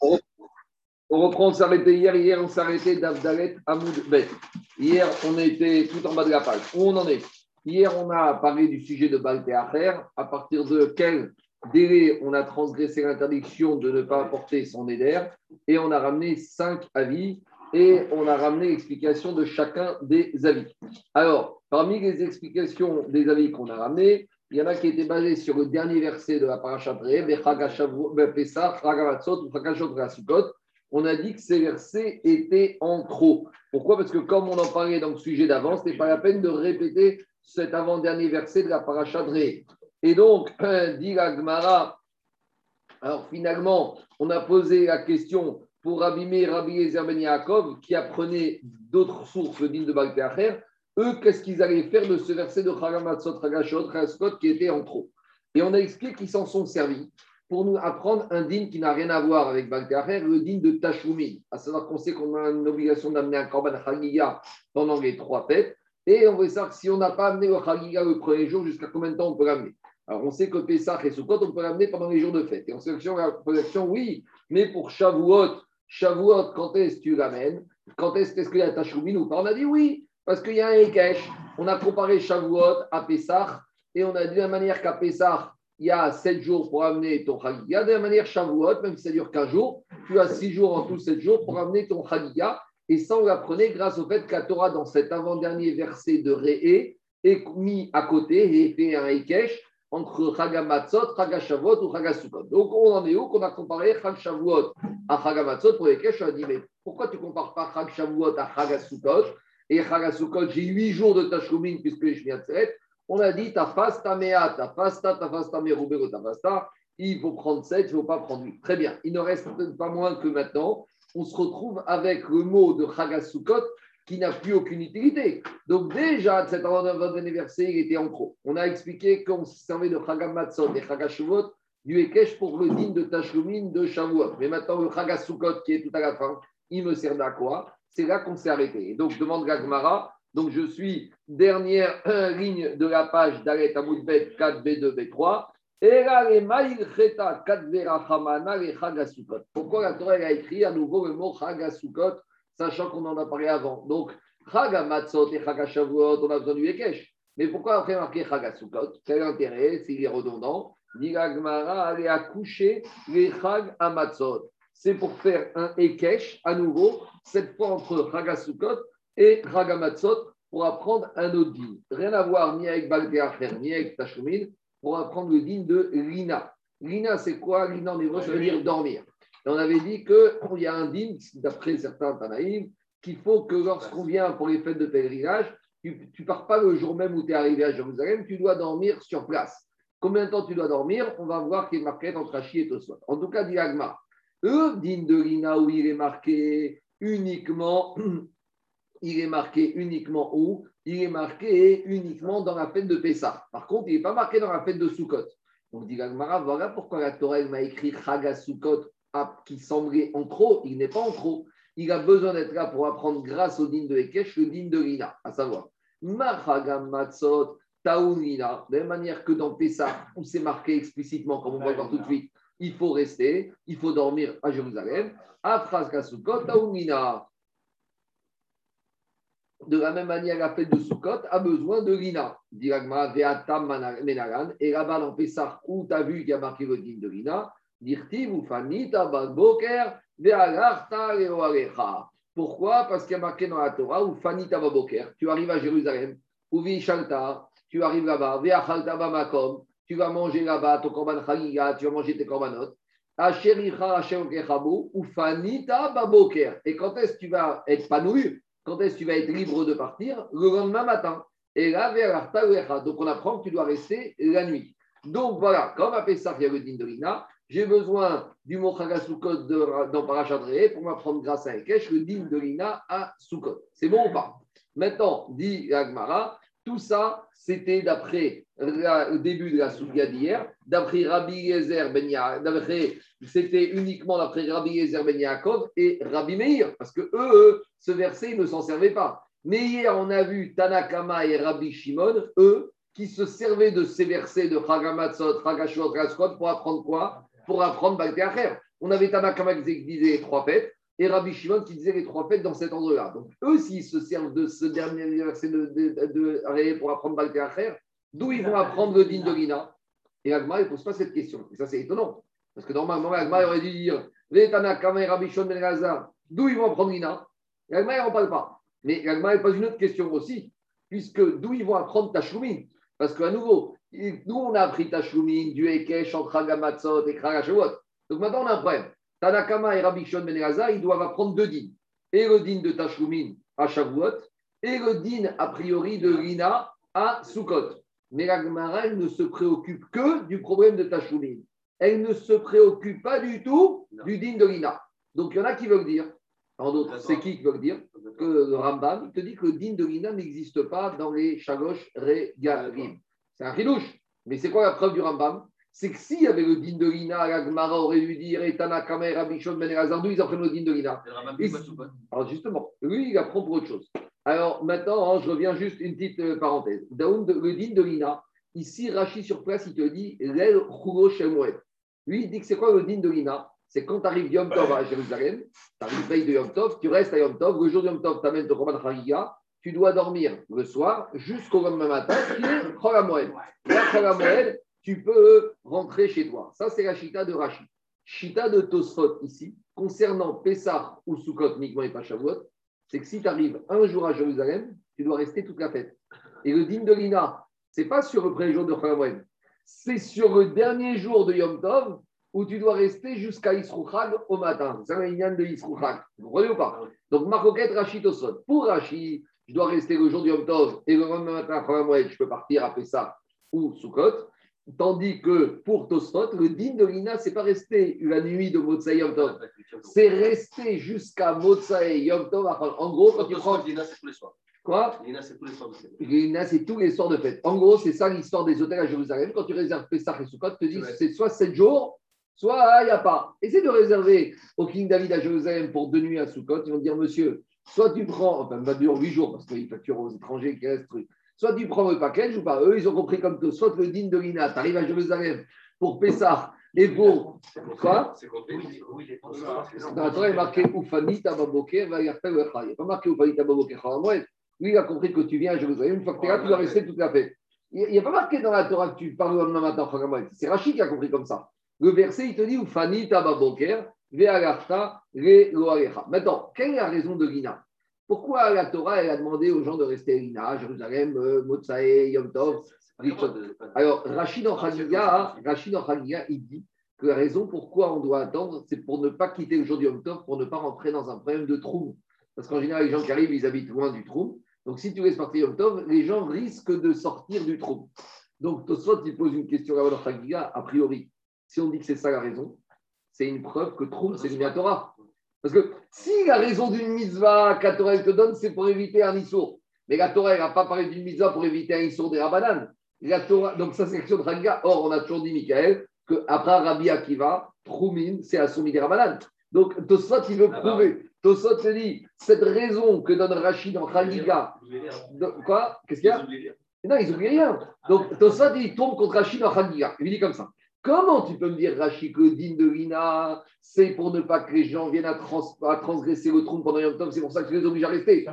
On reprend, on s'arrêtait hier. Hier, on s'arrêtait d'Avdalet Amoud Bet. Hier, on était tout en bas de la page. Où on en est? Hier, on a parlé du sujet de Baltéacher. À partir de quel délai on a transgressé l'interdiction de ne pas apporter son éder. Et on a ramené cinq avis. Et on a ramené l'explication de chacun des avis. Alors, parmi les explications des avis qu'on a ramenés, il y en a qui étaient basés sur le dernier verset de la paracha on a dit que ces versets étaient en trop. Pourquoi? Parce que comme on en parlait dans le sujet d'avant, ce n'est pas la peine de répéter cet avant-dernier verset de la paracha Et donc, dit la alors finalement, on a posé la question pour abîmer Rabbi Ezer Ben Yaakov, qui apprenait d'autres sources, le din de Balteacher, eux, qu'est-ce qu'ils allaient faire de ce verset de Chagamatzot, Ragashot, Raskot, qui était en trop? Et on a expliqué qu'ils s'en sont servis pour nous apprendre un din qui n'a rien à voir avec Balteacher, le din de Tashumi. À savoir qu'on sait qu'on a une obligation d'amener un Korban Chagiga pendant les trois fêtes. Et on veut savoir si on n'a pas amené le Chagiga le premier jour, jusqu'à combien de temps on peut l'amener? Alors, on sait que Pessah et Sukkot, on peut l'amener pendant les jours de fête. Et en sélection, la position, oui, mais pour Shavuot, Shavuot, quand est-ce que tu l'amènes? Quand est-ce qu'il y a Tashumi ou pas? On a dit oui, parce qu'il y a un Ekech. On a comparé Shavuot à Pessah, et on a dit de la manière qu'à Pessah, il y a 7 jours pour amener ton Chagiga. De la manière Shavuot, même si ça dure 15 jours, tu as 6 jours en tout 7 jours pour amener ton Chagiga. Et ça, on l'apprenait grâce au fait que la Torah, dans cet avant-dernier verset de Réé, est mis à côté et fait un Ekesh entre Chagamatzot, Chagashavot ou Chagasukot. Donc, on en est où qu'on a comparé Chag à Chagamatzot pour les On a dit, mais pourquoi tu compares pas Chag à Chagasukot Et Chagasukot, j'ai 8 jours de Tashkumin puisque je viens de On a dit, ta fasta mea, ta fasta, ta fasta merubero, ta fasta. Il faut prendre 7, il ne faut pas prendre 8. Très bien. Il ne reste pas moins que maintenant, on se retrouve avec le mot de Chagasukot qui n'a plus aucune utilité. Donc déjà, cet verset, il était en trop. On a expliqué qu'on se servait de Chagamatzot et Chagashuvot du Ekech pour le din de Tashlumin de Shavuot. Mais maintenant, le Chagasukot qui est tout à la fin, il me sert à quoi? C'est là qu'on s'est arrêté. donc, demande Gagmara. Donc, je suis dernière ligne de la page d'Alet Amoudbet 4B2, B3. Pourquoi la Torah a écrit à nouveau le mot Chagasukot sachant qu'on en a parlé avant? Donc, Chaga Matzot et Chaga Shavuot, on a besoin du Yekesh. Mais pourquoi fait marquer Chaga Sukkot Quel intérêt S'il est redondant, Gmara allait accoucher les Chag Amatzot. C'est pour faire un Ekesh à nouveau, cette fois entre Chaga Sukkot et Chaga Matzot, pour apprendre un autre din. Rien à voir ni avec Balteacher, ni avec Tashumin, pour apprendre le din de Lina. Lina, c'est quoi? Lina en hébreu, ça veut dire dormir on avait dit qu'il y a un dîme, d'après certains Tanaïm, qu'il faut que lorsqu'on vient pour les fêtes de pèlerinage, tu ne pars pas le jour même où tu es arrivé à Jérusalem, tu dois dormir sur place. Combien de temps tu dois dormir? On va voir qu'il est marqué entre Rachi et Tosot. En tout cas, dit Agma, eux, dîme de Lina, où il est marqué uniquement, il est marqué uniquement où? Il est marqué uniquement dans la fête de Pessah. Par contre, il n'est pas marqué dans la fête de Sukkot. Donc, dit voilà pourquoi la Torah m'a écrit Chaga Sukkot qui semblait en trop, il n'est pas en trop. Il a besoin d'être là pour apprendre grâce au din de Ekesh, le din de Lina, à savoir Matzot, Taounina, de la même manière que dans Pessah, où c'est marqué explicitement, comme on va voir tout de suite, il faut rester, il faut dormir à Jérusalem. De la même manière, la fête de Sukkot a besoin de Lina. Et là-bas, dans Pessah, où tu as vu qu'il y a marqué le din de Lina, pourquoi? Parce qu'il y a marqué dans la Torah, ou fanita baboker, tu arrives à Jérusalem, ou vishalta, tu arrives là-bas, ve'achalta makom, tu vas manger là-bas ton korban chagiga, tu vas manger tes korbanot. Ou fanita baboker. Et quand est-ce que tu vas être panouille Quand est-ce que tu vas être libre de partir? Le lendemain matin. Et là, ve'achalta Donc on apprend que tu dois rester la nuit. Donc voilà, comme à a le din de Rina, j'ai besoin du mot dans pour m'apprendre grâce à Ekesh le din de Lina à Sukot. C'est bon ou pas? Maintenant, dit Agmara, tout ça, c'était d'après le début de la Souga d'hier, d'après Rabbi Yezer Ben c'était uniquement d'après Rabbi Yezer Ben Yaakov et Rabbi Meir, parce que eux, ce verset, ils ne s'en servaient pas. Mais hier, on a vu Tanakama et Rabbi Shimon, eux, qui se servaient de ces versets de Chagamatzot, Chagashot, Raskot pour apprendre quoi? Pour apprendre Baltéacher. on avait Tanakama qui disait trois fêtes et Rabbi Shimon qui disait les trois fêtes dans cet endroit-là. Donc, eux, s'ils se servent de ce dernier verset de, de, pour apprendre Baltéacher, d'où ils vont apprendre le din de Lina Et Agma, il ne pose pas cette question. Et ça, c'est étonnant. Parce que normalement, Agma aurait dû dire Rabbi Shimon ben d'où ils vont apprendre Lina Et Agma, il n'en parle pas. Mais Agma, il pose une autre question aussi, puisque d'où ils vont apprendre Tashlumin Parce qu'à nouveau, nous, on a appris Tashlumin, du Ekesh, entre Agamatzot et Kragashawot. Donc maintenant, on a un problème. Tanakama et Rabbi Shon Ben ils doivent apprendre deux dînes. Et le dîne de Tashlumin à Shavuot, et le dîne a priori de Rina à Sukkot. Mais la Gemara, elle ne se préoccupe que du problème de Tashlumin. Elle ne se préoccupe pas du tout du dîne de Rina. Donc il y en a qui veulent dire, en d'autres, c'est qui qui veut dire que le Rambam te dit que le dîne de Rina n'existe pas dans les Shalosh Regalim. C'est un chidouche. Mais c'est quoi la preuve du Rambam? C'est que s'il y avait le din de Lina, la aurait dû dire Etana Kamer, Abishon, Ben Razardou, ils apprennent le din de Lina. Alors justement, lui, il apprend pour autre chose. Alors maintenant, hein, je reviens juste une petite euh, parenthèse. le din de Lina, ici, Rachid sur place, il te dit L'el Shemoued. Lui, il dit que c'est quoi le din de Lina C'est quand tu arrives Yom Tov à Jérusalem, tu arrives veille de Yom Tov, tu restes à Yom Tov, le jour de Yom Tov, tu amènes ton Roman Chagiga, tu dois dormir le soir jusqu'au lendemain matin, qui est Chol La tu peux rentrer chez toi. Ça, c'est la chita de Rachid. Chita de Tosfot ici, concernant Pessah ou Sukkot, uniquement et pas Shavuot, c'est que si tu arrives un jour à Jérusalem, tu dois rester toute la fête. Et le dîme de Lina, c'est pas sur le premier jour de Chalamoed, c'est sur le dernier jour de Yom Tov où tu dois rester jusqu'à Isrouchag au matin. C'est un lignan de Isrouchag. Vous voyez ou pas? Donc, Marcoquette, Rachid Tosfot. Pour Rachid, je dois rester le jour de Yom Tov et le lendemain matin Chalamoed, je peux partir à Pessah ou Sukkot. Tandis que pour Tosfot, le din de Lina, c'est pas rester la nuit de Motsai Yom Tov. C'est rester jusqu'à Motsai Yom Tov. En gros, quand tu prends. Lina, c'est tous les soirs. Quoi? Lina, c'est tous les soirs de fête. Lina, c'est tous les soirs de fête. En gros, c'est ça l'histoire des hôtels à Jérusalem. Quand tu réserves Pessah et Sukkot, tu te dis c'est soit 7 jours, soit il n'y a pas. Essaye de réserver au King David à Jérusalem pour deux nuits à Sukkot. Ils vont dire, monsieur, soit tu prends, enfin, va durer 8 jours parce qu'ils facturent aux étrangers qui restent truc. Soit tu prends le package ou pas. Eux, ils ont compris comme tout. Soit le din de Lina, tu arrives à Jérusalem pour Pessah et pour. Quoi? Dans la Torah, il est marqué Oufani Tababoker, il n'y a pas marqué Oufani Tababoker, Lui, il a compris que tu viens à Jérusalem. Une fois que tu es là, tu dois rester toute la fête. Il n'y a pas marqué dans la Torah que tu parles le lendemain matin, C'est Rachid qui a compris comme ça. Le verset, il te dit Oufani Tababoker, Ve'agarta, Re Maintenant, quelle est la raison de Lina? Pourquoi la Torah elle a demandé aux gens de rester à Lina, Jérusalem, euh, Motsae, Yom Tov Alors, Rachid en Khaliga, il dit que la raison pourquoi on doit attendre, c'est pour ne pas quitter le jour du Yom Tov, pour ne pas rentrer dans un problème de trou. Parce qu'en général, les gens qui arrivent, ils habitent loin du trou. Donc, si tu laisses partir Yom Tov, les gens risquent de sortir du trou. Donc, Tosfot, il pose une question à Khaliga, a priori. Si on dit que c'est ça la raison, c'est une preuve que trou, c'est une Torah. Parce que si la raison d'une mitzvah que la Torah te donne, c'est pour éviter un issour. Mais la Torah, n'a pas parlé d'une mitzvah pour éviter un issour des rabbanan. La Torah, donc ça, c'est question de Ranga. Or, on a toujours dit, Michael, qu'après Rabbi Akiva, Troumin, c'est assoumis des rabbanan. Donc, Tosfot, il veut ah bah prouver. Tosfot se dit, cette raison que donne Rachid en Khaliga. Quoi? Qu'est-ce qu'il y a? Non, ils n'oublient rien. Donc, Tosfot, il tombe contre Rachid en Khaliga. Il dit comme ça. Comment tu peux me dire, Rachid, que din de Lina, c'est pour ne pas que les gens viennent à, transgresser le trou pendant Yom Tov, c'est pour ça que tu les obliges à rester.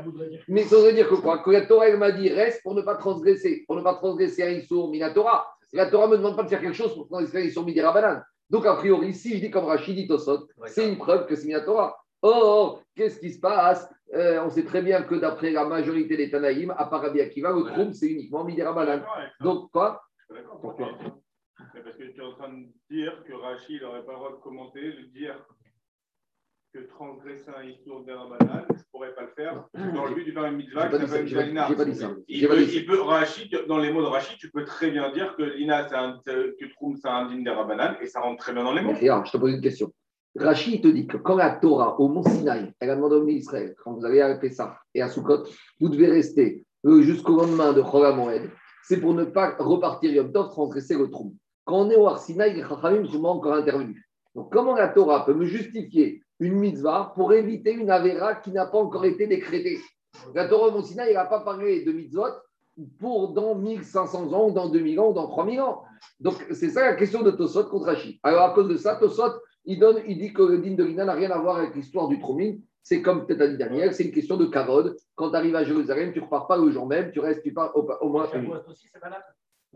Mais ça veut dire que quoi? Que la Torah, elle m'a dit, reste pour ne pas transgresser, pour ne pas transgresser un Issour Minatora. La Torah ne me demande pas de faire quelque chose pour transgresser un Issour Midirabanan. Donc, a priori, si je dis comme Rachid dit Tosot, c'est une preuve que c'est Minatora. Or, qu'est-ce qui se passe? Euh, On sait très bien que d'après la majorité des Tanaïm, à part Rabbi Akiva, le trou, c'est uniquement Midirabanan. Donc, quoi? Pourquoi? Parce que tu es en train de dire que Rachid n'aurait pas le droit de commenter, de dire que transgresser un histoire d'un banal, je ne pourrais pas le faire dans le but du faire une mitzvah qui s'appelle Lina. pas dit ça. Il peut, il peut, Rachid, dans les mots de Rachid, tu peux très bien dire que Lina, c'est un, que Troum, c'est un din banal et ça rentre très bien dans les mots. Je te pose une question. Rachid te dit que quand la Torah au Mont Sinaï, elle a demandé au Israël, quand vous allez à ça et à Sukkot, vous devez rester euh, jusqu'au lendemain de Chol Moed, c'est pour ne pas repartir Yom Tov, transgresser le trou. Quand on est au Arsinaï, les Chachamim sont encore intervenus. Donc, comment la Torah peut me justifier une mitzvah pour éviter une avéra qui n'a pas encore été décrétée? La Torah au Sinaï, n'a pas parlé de mitzvot pour dans 1500 ans, ou dans 2000 ans, ou dans 3000 ans. Donc, c'est ça la question de Tosot contre Rachid. Alors, à cause de ça, Tosot, il, donne, il dit que le din de l'ina n'a rien à voir avec l'histoire du Troumine. C'est comme peut-être dit Daniel, c'est une question de kavod. Quand tu arrives à Jérusalem, tu ne repars pas le jour même, tu restes, tu pars au, moins. Shavuot aussi, c'est valable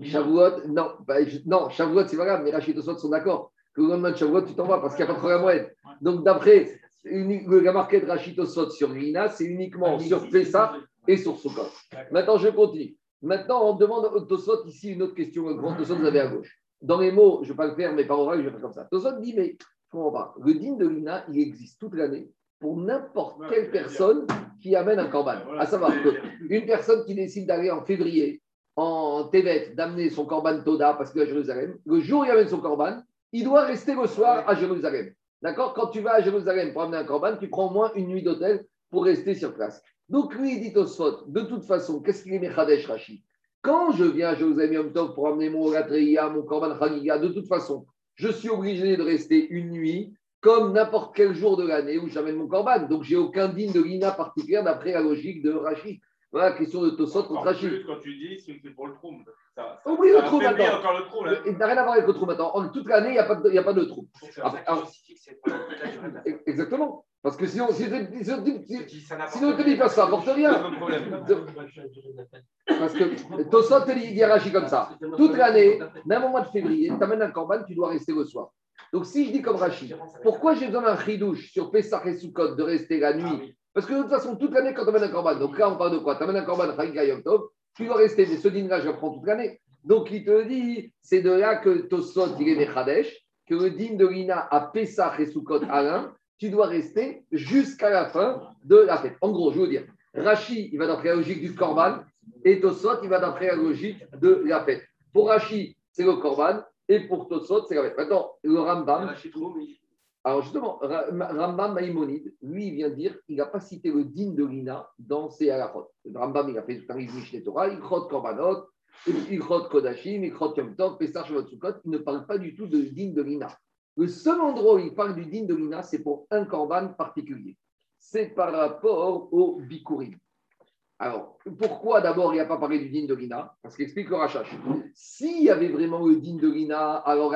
Shavuot, non, bah, non, Shavuot, c'est valable, mais Rachid Osot sont d'accord que le lendemain de Shavuot, tu t'en vas parce qu'il n'y a pas de programme Donc, d'après la marquette de Rachid Osot sur l'ina, c'est uniquement ah, sur Pessah et sur Sukkot. Maintenant, je continue. Maintenant, on demande au Tosot ici une autre question. Le grand Tosot, vous avez à gauche. Dans les mots, je ne vais pas le faire, mais par oral, je vais faire comme ça. Tosot dit, mais je comprends pas. Le din de l'ina, il existe toute l'année pour n'importe quelle personne qui amène un corban. À savoir qu'une personne qui décide d'aller en février en Tévet, d'amener son corban Toda parce qu'il est à Jérusalem, le jour où il amène son corban, il doit rester le soir à Jérusalem. D'accord? Quand tu vas à Jérusalem pour amener un corban, tu prends au moins une nuit d'hôtel pour rester sur place. Donc lui, il dit au Sot, de toute façon, qu'est-ce qu'il est Mechadesh Rashi? Quand je viens à Jérusalem pour amener mon Ratreya, mon Korban Chagiga, de toute façon, je suis obligé de rester une nuit comme n'importe quel jour de l'année où j'amène mon Korban. Donc j'ai aucun digne de l'ina particulière d'après la logique de Rashi. Voilà la question de Tosot contre Rashi. Quand tu dis, c'est pour le trou. Oublie le trou maintenant. Il n'a rien à voir avec le trou maintenant. En toute l'année, il n'y a, pas de, a pas de trou. Exactement. Parce que sinon, si, si, si, sinon te dit ça n'apporte rien. Parce que Tosot te dit Rashi comme ça. Toute l'année, même au mois de février, tu amènes un corban, tu dois rester le soir. Donc si je dis comme Rashi, pourquoi j'ai besoin d'un chidouche sur Pessah et Sukkot de rester la nuit Parce que de toute façon, toute l'année, quand tu amènes un corban, donc là on parle de quoi? Tu amènes un corban tu dois rester, mais ce dîner-là, je prends toute l'année. Donc il te dit, c'est de là que Tosot, il est Mechadesh, que le din de l'Ina à Pessah et Sukkot à tu dois rester jusqu'à la fin de la fête. En gros, je veux dire, Rashi, il va d'après la logique du Korban, et Tosot, il va d'après la logique de la fête. Pour Rashi, c'est le Korban, et pour Tosot, c'est la fête. Maintenant, le Rambam. Alors justement, Rambam Maïmonide, lui, il vient dire qu'il n'a pas cité le din de l'Ina dans ses halachot. Rambam, il a fait livre Mishneh Torah, il chot Korbanot, il Kodashim, il Yom Tov, il ne parle pas du tout de din de l'Ina. Le seul endroit où il parle du din de l'ina, c'est pour un korban particulier. C'est par rapport au bikurim. Alors, pourquoi d'abord il n'y a pas parlé du din de l'ina Parce qu'explique le Rachash. S'il y avait vraiment le din de l'ina, alors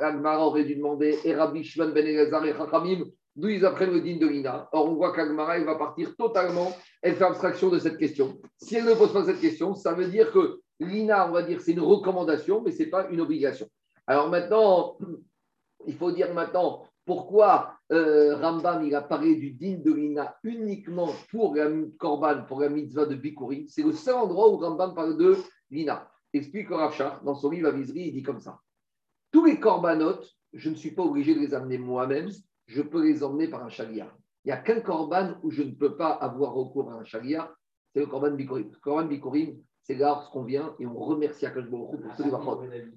Agmara aurait dû demander et Rabbi Shimon ben Elazar et Chachamim, d'où ils apprennent le din de l'ina. Or, on voit qu'Agmara, va partir totalement, elle fait abstraction de cette question. Si elle ne pose pas cette question, ça veut dire que l'ina, on va dire, c'est une recommandation, mais ce n'est pas une obligation. Alors maintenant, il faut dire maintenant pourquoi euh, Rambam il a parlé du din de l'ina uniquement pour la korban, pour la mitzvah de Bikurim. C'est le seul endroit où Rambam parle de l'ina. Explique Rav dans son livre Aviserie, il dit comme ça. Tous les corbanotes, je ne suis pas obligé de les amener moi-même, je peux les emmener par un chalia. Il n'y a qu'un korban où je ne peux pas avoir recours à un chalia, c'est le korban Bikurim. Le korban Bikurim, c'est lorsqu'on vient et on remercie Akash pour tous les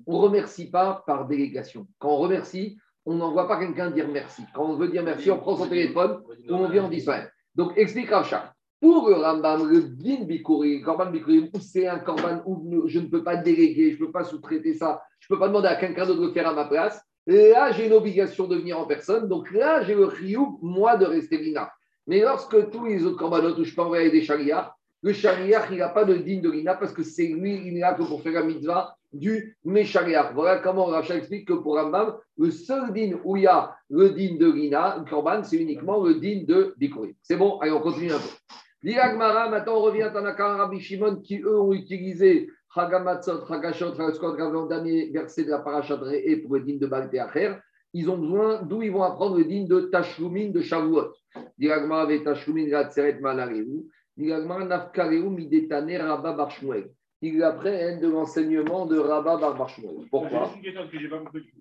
On ne remercie pas par délégation. Quand on remercie, on n'envoie pas quelqu'un dire merci. Quand on veut dire merci, on prend son téléphone ou on vient en Israël. Donc, explique Racha. Pour le Rambam, le Din Bikuri, Korban Bikuri, c'est un Korban où je ne peux pas déléguer, je ne peux pas sous-traiter ça, je ne peux pas demander à quelqu'un d'autre de le faire à ma place. Là, j'ai une obligation de venir en personne. Donc là, j'ai le Rioub, moi, de rester Lina. Mais lorsque tous les autres Korbanot où je peux envoyer des chariards, le chariach, il n'a pas de digne de l'ina parce que c'est lui, il n'est là que pour faire la mitzvah du méchariach. Voilà comment Racha explique que pour Rambam, le seul din où il y a le din de l'ina, le korban, c'est uniquement le din de Bikurim. C'est bon, allez, on continue un peu. L'Iagmara, maintenant on revient à Tanakar Rabbi Shimon qui eux ont utilisé Chagamatzot, Chagashot, Chagaskot, le dernier verset de la parachat et pour le din de Balteacher. Ils ont besoin, d'où ils vont apprendre le din de Tashlumin de Shavuot. L'Iagmara avec Tashlumin, Ratzeret, Manareu. Il apprennent de l'enseignement de Rabba Bar Pourquoi?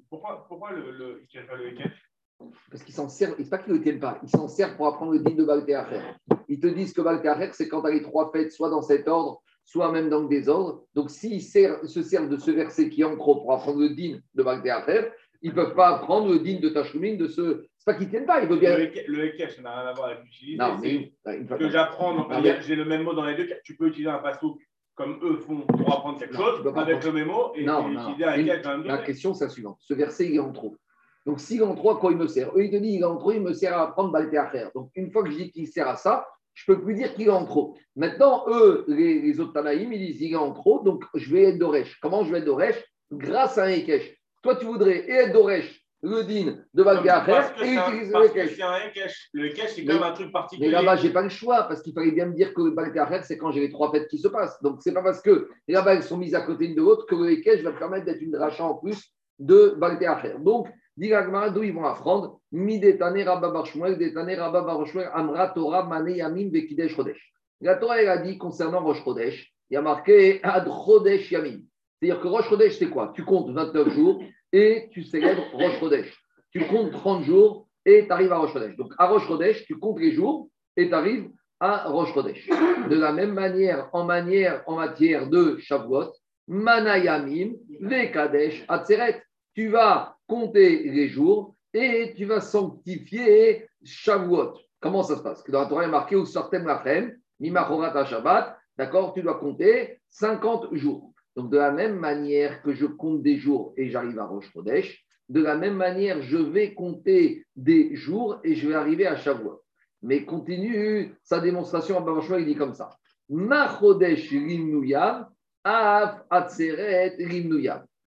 Pourquoi, pourquoi le, le, le Parce qu'ils s'en servent, c'est pas qu'ils ne le tiennent pas, ils s'en servent pour apprendre le din de Baltéacher. Ils te disent que Baltéacher, c'est quand tu as les trois fêtes, soit dans cet ordre, soit même dans le désordre. Donc s'ils se servent de ce verset qui est en pour apprendre le din de Baltéacher, ils ne peuvent pas apprendre le din de Tachoumin de ce. C'est pas qu'ils ne tiennent pas, ils veulent bien. Le Ekech, ça n'a rien à voir avec l'utilité. Non, mais que j'apprends, j'ai le même mot dans les deux cas. Tu peux utiliser un passo comme eux font pour apprendre quelque chose avec le mot et, non, quand même. La question, c'est la suivante. Ce verset, il est en trop. Donc, s'il est en trop, à quoi il me sert? Eux, ils te disent il est en trop, il me sert à apprendre faire. Donc, une fois que je dis qu'il sert à ça, je ne peux plus dire qu'il est en trop. Maintenant, eux, les, autres Tanaïm, ils disent il est en trop, donc je vais être d'Oresh. Comment je vais être d'Oresh? Grâce à un Ekech. Toi, tu voudrais et être d'Oresh le din de Balgacher et utilise le cash. Le cash, c'est même un truc particulier. Mais là-bas, je n'ai pas le choix parce qu'il fallait bien me dire que le c'est quand j'ai les trois fêtes qui se passent. Donc, ce n'est pas parce que là-bas, elles sont mises à côté l'une de l'autre que le cash va permettre d'être une rachat en plus de Balgacher. Donc, dit d'où ils vont apprendre Midetane Rabba Barshmuel, Detane Rabba Barshmuel, Amra Torah Mane Yamin Vekidesh Chodesh. La Torah, elle a dit concernant Rosh Chodesh, il y a marqué Ad Chodesh Yamin. C'est-à-dire que Rosh Chodesh, c'est quoi? Tu comptes 29 jours et tu célèbres Rosh Chodesh. Tu comptes 30 jours et tu arrives à Rosh Chodesh. Donc à Rosh Chodesh, tu comptes les jours et tu arrives à Rosh Chodesh. De la même manière, en, matière de Shavuot, Manayamim, Vekadesh, Atzeret. Tu vas compter les jours et tu vas sanctifier Shavuot. Comment ça se passe? Dans la Torah, est marqué sortem Mimachorat Shabbat, d'accord? Tu dois compter 50 jours. Donc, de la même manière que je compte des jours et j'arrive à Rosh Chodesh, de la même manière, je vais compter des jours et je vais arriver à Shavuot. Mais continue sa démonstration à Baruch il dit comme ça.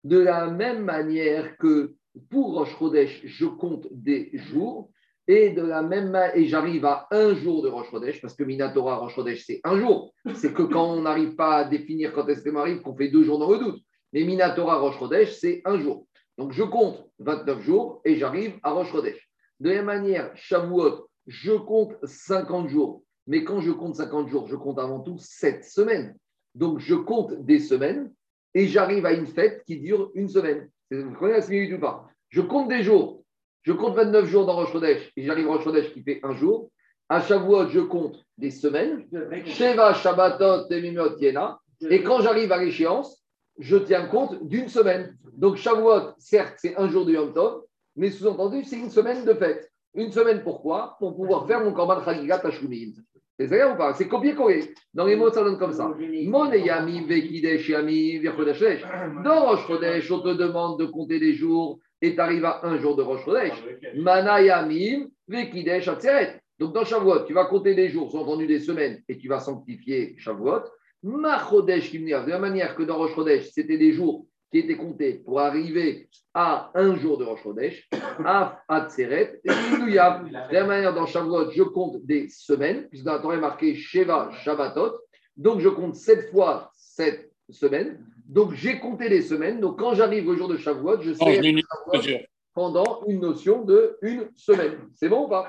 De la même manière que pour Rosh Chodesh, je compte des jours, et de la même et j'arrive à un jour de Rosh parce que Minatora Rosh c'est un jour. C'est que quand on n'arrive pas à définir quand est-ce que m'arrive, qu'on fait deux jours dans le doute. Mais Minatora Rosh c'est un jour. Donc je compte 29 jours et j'arrive à Rosh. De la même manière, Shavuot, je compte 50 jours. Mais quand je compte 50 jours, je compte avant tout 7 semaines. Donc je compte des semaines et j'arrive à une fête qui dure une semaine. Vous comprenez la similitude ou pas? Je compte des jours je compte 29 jours dans Rosh Chodesh et j'arrive à Rosh Chodesh qui fait un jour. À Shavuot, je compte des semaines. Sheva, Shabbatot, Temimot, Yena. Et quand j'arrive à l'échéance, je tiens compte d'une semaine. Donc Shavuot, certes, c'est un jour de Yom Tov, mais sous-entendu, c'est une semaine de fête. Une semaine pourquoi? Pour pouvoir faire mon Korban Chagigat Tashlumin. C'est ça ou pas? C'est copier-coller. Dans les mots, ça donne comme ça. Moneyami, Vekidesh, Yami, Dans Rosh on te demande de compter les jours et tu arrives à un jour de Rosh Chodesh. Manayamim, Vekidesh, Atzeret. Donc dans Shavuot, tu vas compter des jours, sont entendu des semaines, et tu vas sanctifier Shavuot. Machodesh de la manière que dans Rosh Chodesh, c'était des jours qui étaient comptés pour arriver à un jour de Rosh Chodesh, Af, Atzeret, et De la manière dans Shavuot, je compte des semaines, puisque dans la Torah est marqué Sheva, Shabbatot. Donc je compte sept fois sept semaines. Donc, j'ai compté les semaines. Donc, quand j'arrive au jour de Shavuot, je sais pendant une notion de une semaine. C'est bon ou pas?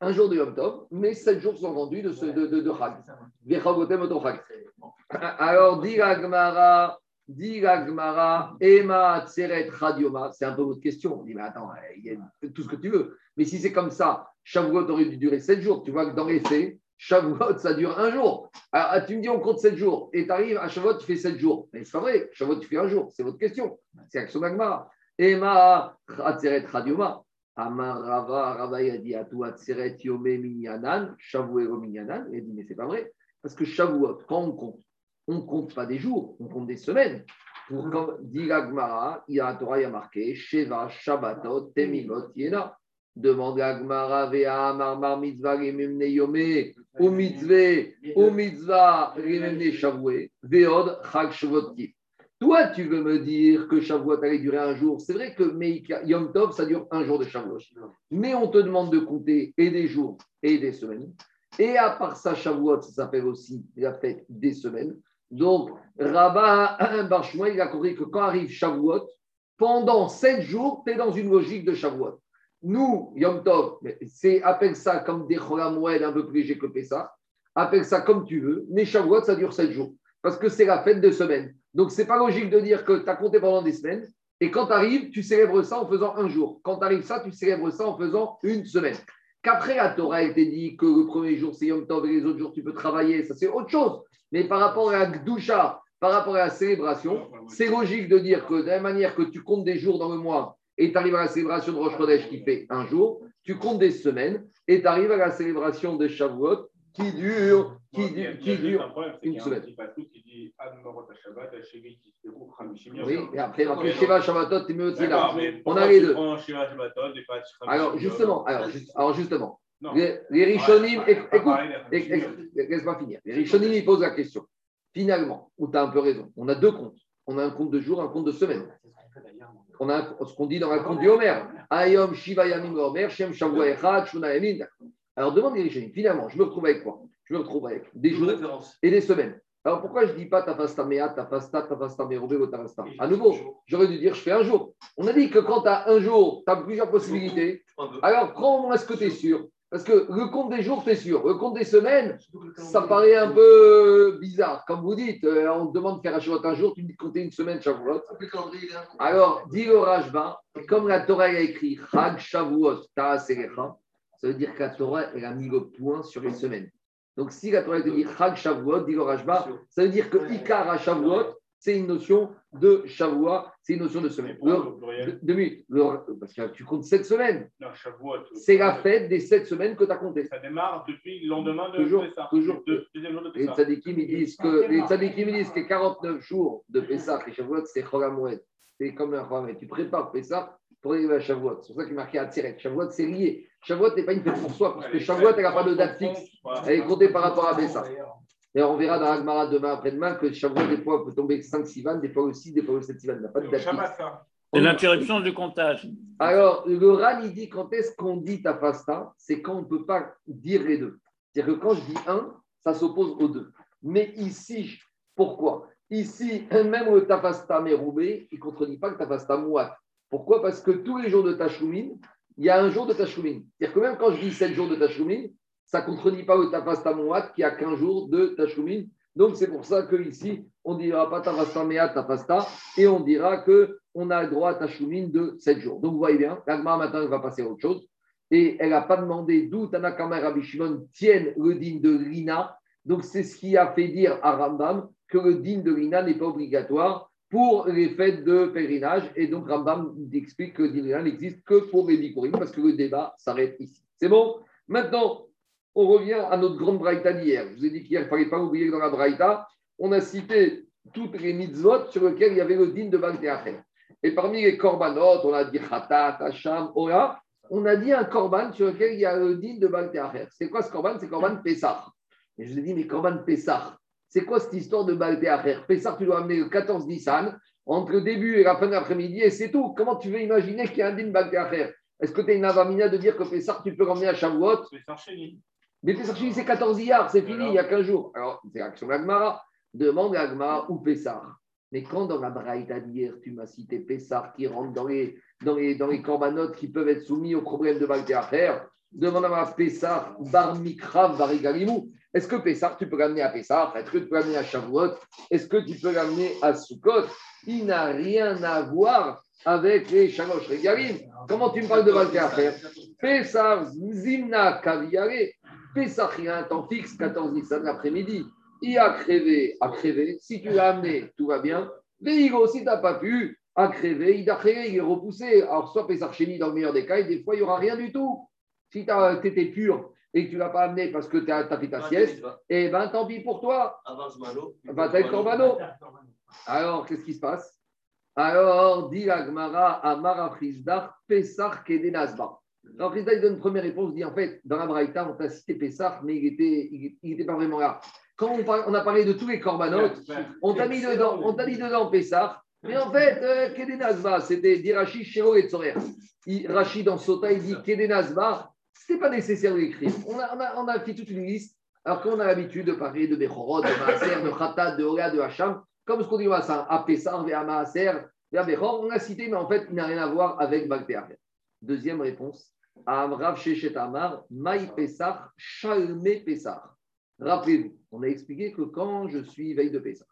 Un jour de Yom Tov, mais sept jours sont vendus de, ce, de, de, de Chag. Alors, dit Gmara, dit Gmara, Ema Tseret Radioma, c'est un peu votre question. On dit, mais attends, il y a tout ce que tu veux. Mais si c'est comme ça, Shavuot aurait dû durer sept jours. Tu vois que dans les faits, Shavuot, ça dure un jour. Alors, tu me dis, on compte 7 jours. Et tu arrives à Shavuot, tu fais 7 jours. Mais c'est pas vrai. Shavuot, tu fais un jour. C'est votre question. C'est Action Magmara. Ema, Atzeret, Radioma. Amar Rava, Rava, dit Atu Atzeret, Yome, Minyanan, Shavuot, Minyanan. Il a dit, mais c'est pas vrai. Parce que Shavuot, quand on compte, on ne compte pas des jours, on compte des semaines. Pour quand dit l'Agmara, il y a un Torah, il y a marqué Sheva, Shabbatot, Temimot, Yena. Demande à Gmara, Vea, Marmar, Mitzvah, Rimemne, Veod, Toi, tu veux me dire que Shavuot allait durer un jour. C'est vrai que Yom Tov, ça dure un jour de Shavuot. Mais on te demande de compter et des jours et des semaines. Et à part ça, Shavuot, ça s'appelle aussi la fête des semaines. Donc, Rabat Barchouin, il a compris que quand arrive Shavuot, pendant sept jours, tu es dans une logique de Shavuot. Nous, Yom Tov, c'est appelle ça comme des Cholamoued un peu plus léger que Pessah. Appelle ça comme tu veux. Mais Shavuot, ça dure 7 jours. Parce que c'est la fête de semaine. Donc, c'est pas logique de dire que tu as compté pendant des semaines. Et quand tu arrives, tu célèbres ça en faisant un jour. Quand tu arrives ça, tu célèbres ça en faisant une semaine. Qu'après, la Torah, a été dit que le premier jour, c'est Yom Tov et les autres jours, tu peux travailler. Ça, c'est autre chose. Mais par rapport à la Gdusha, par rapport à la célébration, c'est logique de dire que de la même manière que tu comptes des jours dans le mois et tu arrives à la célébration de Rosh Chodesh qui fait un jour, tu comptes des semaines et tu arrives à la célébration de Shavuot qui dure, qui, dure, qui dure une semaine. Oui, et après, après Shiva, Shabbatot, tu me là. On a les deux. Alors, justement, alors, alors justement, les, les Rishonim, écoute, laisse-moi finir. Les Rishonim, ils posent la question. Finalement, où tu as un peu raison, on a deux comptes. On a un compte de jour, un compte de semaine. On a ce qu'on dit dans la conduite Homer. Ayom Shiva Yamim Omer, Shem Shavua Echad, Shuna Yamin. Alors demande les finalement, je me retrouve avec quoi? Je me retrouve avec des jours et des semaines. Alors pourquoi je ne dis pas tafasta mea, tafasta, tafasta merobé ou tafasta À nouveau, j'aurais dû dire je fais un jour. On a dit que quand tu as un jour, tu as plusieurs possibilités. Alors prends au moins ce que tu es sûr? Parce que le compte des jours, es sûr. Le compte des semaines, ça paraît un peu bizarre. Comme vous dites, euh, on te demande de faire un jour, tu me dis de compter une semaine Shavuot. Alors, dit le Rajba, comme la Torah a écrit Chag Shavuot Ta'aselecha, ça veut dire que la Torah elle a mis le point sur les semaines. Donc, si la Torah te dit Chag Shavuot, dit le Rajba, ça veut dire que Ikara Shavuot, c'est une notion de Shavuot, c'est une notion de semaine. de, minutes. parce que tu comptes sept semaines. C'est la fête des sept semaines que tu as compté. Ça démarre depuis le lendemain de toujours, Pessah. Toujours. De, les tzadikim, ils disent que les tzadikim, disent que 49 jours de Pessah et Shavuot, c'est Cholamoued. C'est comme un Cholamoued. Tu prépares Pessah pour arriver à Shavuot. C'est pour ça qu'il est marqué à Tirek. Shavuot, c'est lié. Shavuot n'est pas une fête pour soi, parce que Shavuot, elle n'a pas de date fixe. Elle est comptée par rapport à Pessah. Et on verra dans Agmara demain après-demain que Shavuot, des fois, peut tomber 5 sivan, des fois aussi, des fois aussi 7 sivan. Il n'y a pas de date fixe. C'est l'interruption du comptage. Alors, le RAN, il dit quand est-ce qu'on dit tafasta C'est quand on ne peut pas dire les deux. C'est-à-dire que quand je dis un, ça s'oppose aux deux. Mais ici, pourquoi? Ici, même le tafasta meroubé, il ne contredit pas le tafasta mouat. Pourquoi? Parce que tous les jours de Tachoumin, il y a un jour de Tachoumin. C'est-à-dire que même quand je dis 7 jours de Tachoumin, ça ne contredit pas le tafasta mouat qui a 15 jours de Tachoumin. Donc, c'est pour ça qu'ici, on ne dira pas tafasta mea tafasta et on dira qu'on a le droit à Tachoumin de 7 jours. Donc, vous voyez bien, l'agma maintenant, va passer à autre chose. Et elle n'a pas demandé d'où Tanakama et Rabbi Shimon tiennent le din de Lina. Donc, c'est ce qui a fait dire à Rambam que le din de Lina n'est pas obligatoire pour les fêtes de pèlerinage. Et donc, Rambam explique que le din de Lina n'existe que pour les Bikurim parce que le débat s'arrête ici. C'est bon? Maintenant, on revient à notre grande braïta d'hier. Je vous ai dit qu'hier, il ne fallait pas oublier que dans la braïta, on a cité toutes les mitzvot sur lesquelles il y avait le din de Baltéacher. Et parmi les korbanot, on a dit Khatat, Hacham, Ora, on a dit un korban sur lequel il y a le din de Baltéacher. C'est quoi ce korban? C'est korban Pessah. Et je vous ai dit, mais korban Pessah, c'est quoi cette histoire de Baltéacher Pessah, tu dois amener le 14 Nissan entre le début et la fin de l'après-midi et c'est tout. Comment tu veux imaginer qu'il y a un din Baltéacher Est-ce que tu as une avamina de dire que Pessah, tu peux ramener à Shavuot? Mais Pessah c'est 14 Iyar, c'est fini, il y a 15 jours. Alors, c'est l'action d'Agmara. Demande à Agmara ou Pessah. Mais quand dans la Braïta d'hier, tu m'as cité Pessah qui rentre dans les, dans les, dans les corbanotes qui peuvent être soumis au problème de Baltéacher, demande à Pessah, Bar Mikrav, Barigalimou. Est-ce que Pessah, tu peux l'amener à Pessah? Est-ce que tu peux l'amener à Shavuot? Est-ce que tu peux l'amener à Sukkot? Il n'a rien à voir avec les Shalosh Regalim. Comment tu me parles de Baltéacher Pessah, Zimna, Kaviare. Pessah, il a un temps fixe, 14 Nissan l'après-midi. Il a crévé, a crévé. Si tu l'as amené, tout va bien. Véhigo, si tu n'as pas pu, a crévé, il a crévé, il est repoussé. Alors, soit Pessah Chéni dans le meilleur des cas, et des fois, il n'y aura rien du tout. Si tu étais pur et que tu ne l'as pas amené parce que tu as, fait ta sieste, eh bien, tant pis pour toi. Va t'être corbano. Alors, qu'est-ce qui se passe? Alors, dit Agmara, Amara Frizdar, Pessah Kedenazba. Alors, Christa, il donne une première réponse, il dit en fait, dans la Braïta, on t'a cité Pessah, mais il n'était il, était pas vraiment là. Quand on, on, a parlé de tous les corbanotes, on t'a mis dedans, on t'a mis dedans Pessah, mais en fait, euh, Kedenazba, c'était Dirachi, Shiro et Tzorer. Rachid dans Sota, il dit Kedenazba, ce n'était pas nécessaire de l'écrire. On a, on, a, on a, fait toute une liste, alors qu'on a l'habitude de parler de Bechorot, de Maaser, de Khatat, de Ola, de Hacham, comme ce qu'on dit à Pessah, à Maaser, vers Bechor, on a cité, mais en fait, il n'a rien à voir avec Bagdéa. Deuxième réponse, Amrav Shechet Amar, Maï Pesach, Shalme Pesach. Rappelez-vous, on a expliqué que quand je suis veille de Pesach,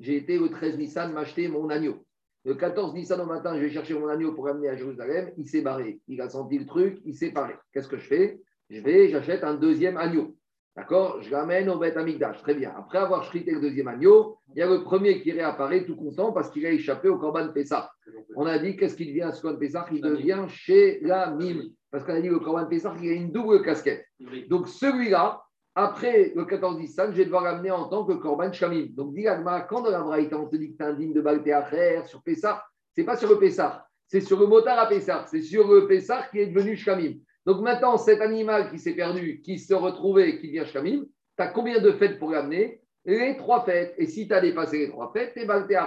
j'ai été au 13 Nissan m'acheter mon agneau. Le 14 Nissan au matin, je vais chercher mon agneau pour amener à Jérusalem. Il s'est barré. Il a senti le truc, il s'est barré. Qu'est-ce que je fais? Je vais, j'achète un deuxième agneau. D'accord? Je l'amène au Beth Amigdash. Très bien. Après avoir chrité le deuxième agneau, il y a le premier qui réapparaît tout content parce qu'il a échappé au Corban Pessah. On a dit qu'est-ce qu'il devient à ce Corban Pessah Il devient chez la mime. Parce qu'on a dit le Corban Pessah, il a une double casquette. Donc celui-là, après le 14 Nissan, je vais devoir l'amener en tant que Corban Shamim. Donc, dit quand dans la Braïta, on te dit que tu es un digne de Baltéacher sur Pessah, ce n'est pas sur le Pessah, c'est sur le motard à Pessah, c'est sur le Pessah qui est devenu Shamim. Donc maintenant, cet animal qui s'est perdu, qui se retrouvait, qui vient Shamim, tu as combien de fêtes pour l'amener Les trois fêtes. Et si tu as dépassé les trois fêtes, tu es Balté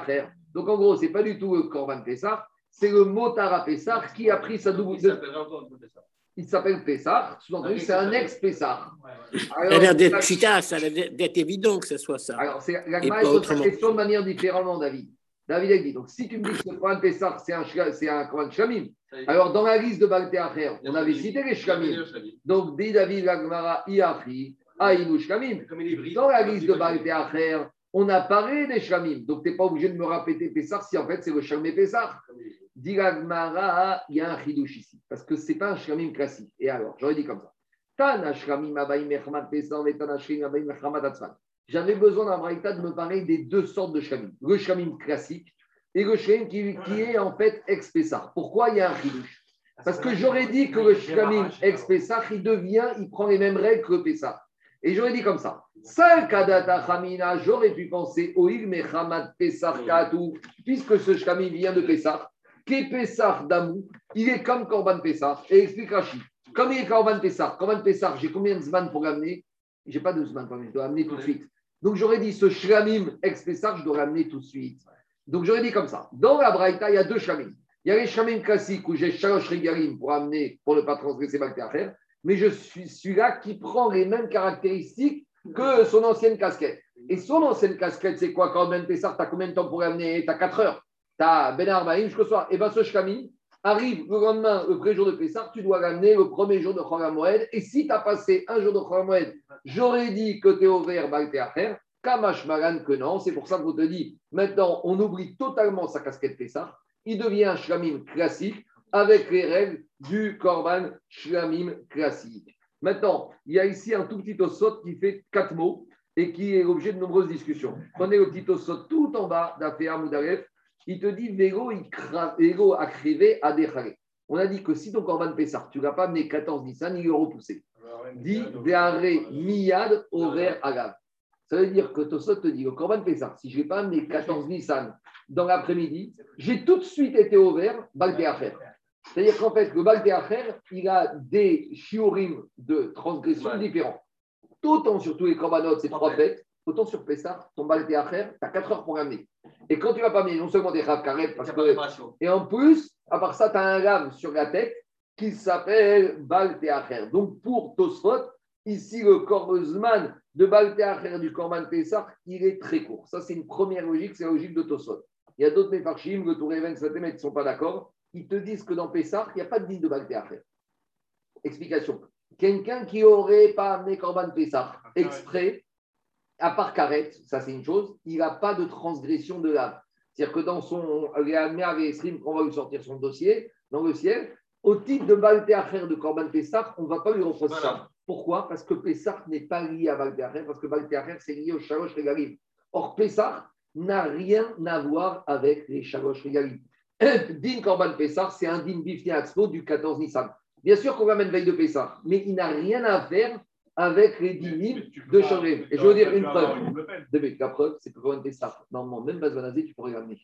Donc en gros, ce n'est pas du tout le Corban Pessah, c'est le Motara Pessar qui a pris sa double. Il s'appelle encore ça. Il s'appelle Pessar, sous-entendu, c'est un ex-Pessar. Ça a l'air d'être chita, ça a l'air d'être évident que ce soit ça. Alors, c'est la question de manière différente, David. David a dit donc, si tu me dis que ce Corban Pessar, c'est un, c'est Corban est. alors dans la liste de Baltéacher, on avait cité les Shlamim. Donc, dit David Lagmara, Iafri, Aïnou est brillant, Dans la liste de a- Baltéacher, on a parlé des Shlamim. Donc, tu n'es pas obligé de me répéter Pessar si en fait c'est le Shlamé Pessar. Dit Lagmara, il y a un chidouche ici. Parce que ce n'est pas un Shlamim classique. Et alors, j'aurais dit comme ça. J'avais besoin d'un braïta de me parler des deux sortes de Shlamim. Le Shlamim classique et le Shlamim qui, qui est en fait ex-Pessar. Pourquoi il y a un chidouche Parce que j'aurais dit que le Shlamim ex-Pessah, il devient, il prend les mêmes règles que le Pessah. Et j'aurais dit comme ça. J'aurais pu penser oil mechamad Pessah katu, puisque ce Shlamim vient de Pessah, qu'est Pessah d'Amou, il est comme Korban Pessah. Et explique Rachid. Comme il est Korban Pessah, Korban Pessah, j'ai combien de Zman pour l'amener? J'ai pas de Zman pour l'amener, je dois l'amener tout de suite. Donc j'aurais dit ce Shlamim ex-Pessah, je dois l'amener tout de suite. Donc j'aurais dit comme ça. Dans la Braïta, il y a deux Shlamim. Il y a les Shlamim classiques où j'ai Shalosh Regalim pour amener, pour ne pas transgresser Baltéacher, mais je suis celui-là qui prend les mêmes caractéristiques que son ancienne casquette. Et son ancienne casquette, c'est quoi quand même Pessar, tu as combien de temps pour l'amener Tu as 4 heures. Tu as Ben Arbaïm jusqu'au soir. Et bien ce Shlamim arrive le lendemain, le premier jour de Pessar, tu dois l'amener le premier jour de Moed. Et si tu as passé un jour de Moed, j'aurais dit que tu es ouvert Baltéacher. Kamash Magan que non, c'est pour ça je te dis, maintenant on oublie totalement sa casquette Pessah, il devient un shlamim classique avec les règles du korban shlamim classique. Maintenant, il y a ici un tout petit osot qui fait quatre mots et qui est l'objet de nombreuses discussions. Prenez le petit osot tout en bas d'Aféa Moudaref, il te dit Vélo, il cra- Vélo a crivé à. On a dit que si ton korban Pessah, tu ne l'as pas amené 14 Nissan, il est repoussé. Dit Véaré Miyad over Agav. Ça veut dire que Tosot te dit, le Corban Pessah, si je n'ai pas amené 14 Nissan dans l'après-midi, j'ai tout de suite été ouvert Baltéacher. C'est-à-dire qu'en fait, le Baltéacher, il a des shiurim de transgression différents. Autant sur tous les corbanotes, c'est trois fêtes, autant sur Pessah, ton Baltéacher, tu as 4 heures pour l'amener. Et quand tu ne vas pas amener non seulement des Rav Karet, parce que et en plus, à part ça, tu as un lame sur la tête qui s'appelle Baltéacher. Donc pour Tosfot, ici le Korbezman de Baltéacher du Korban Pessah, il est très court. Ça, c'est une première logique, c'est la logique de Tosfot. Il y a d'autres Mefarchim, le Touréven, Satem, qui ne sont pas d'accord. Ils te disent que dans Pessah, il n'y a pas de digne de Baltéacher. Explication. Quelqu'un qui n'aurait pas amené Korban Pessah exprès, à part Karet, ça c'est une chose, il n'a pas de transgression de l'âme. C'est-à-dire que dans son stream, qu'on va lui sortir son dossier, dans le ciel, au titre de Baltéacher de Korban Pessah, on ne va pas lui reprocher ça. Pourquoi? Parce que Pessah n'est pas lié à Baltéacher, parce que Baltéacher, c'est lié au Shalosh Regalim. Or, Pessah n'a rien à voir avec les Shalosh Regalim. Din Korban Pessah, c'est un din Bifni Atzmo du 14 Nissan. Bien sûr qu'on l'amène veille de Pessah, mais il n'a rien à faire avec les dinim de Shalosh. Et je veux dire une preuve. La preuve, c'est que Korban Pessah, normalement, même Bazvanazé, tu pourrais l'amener.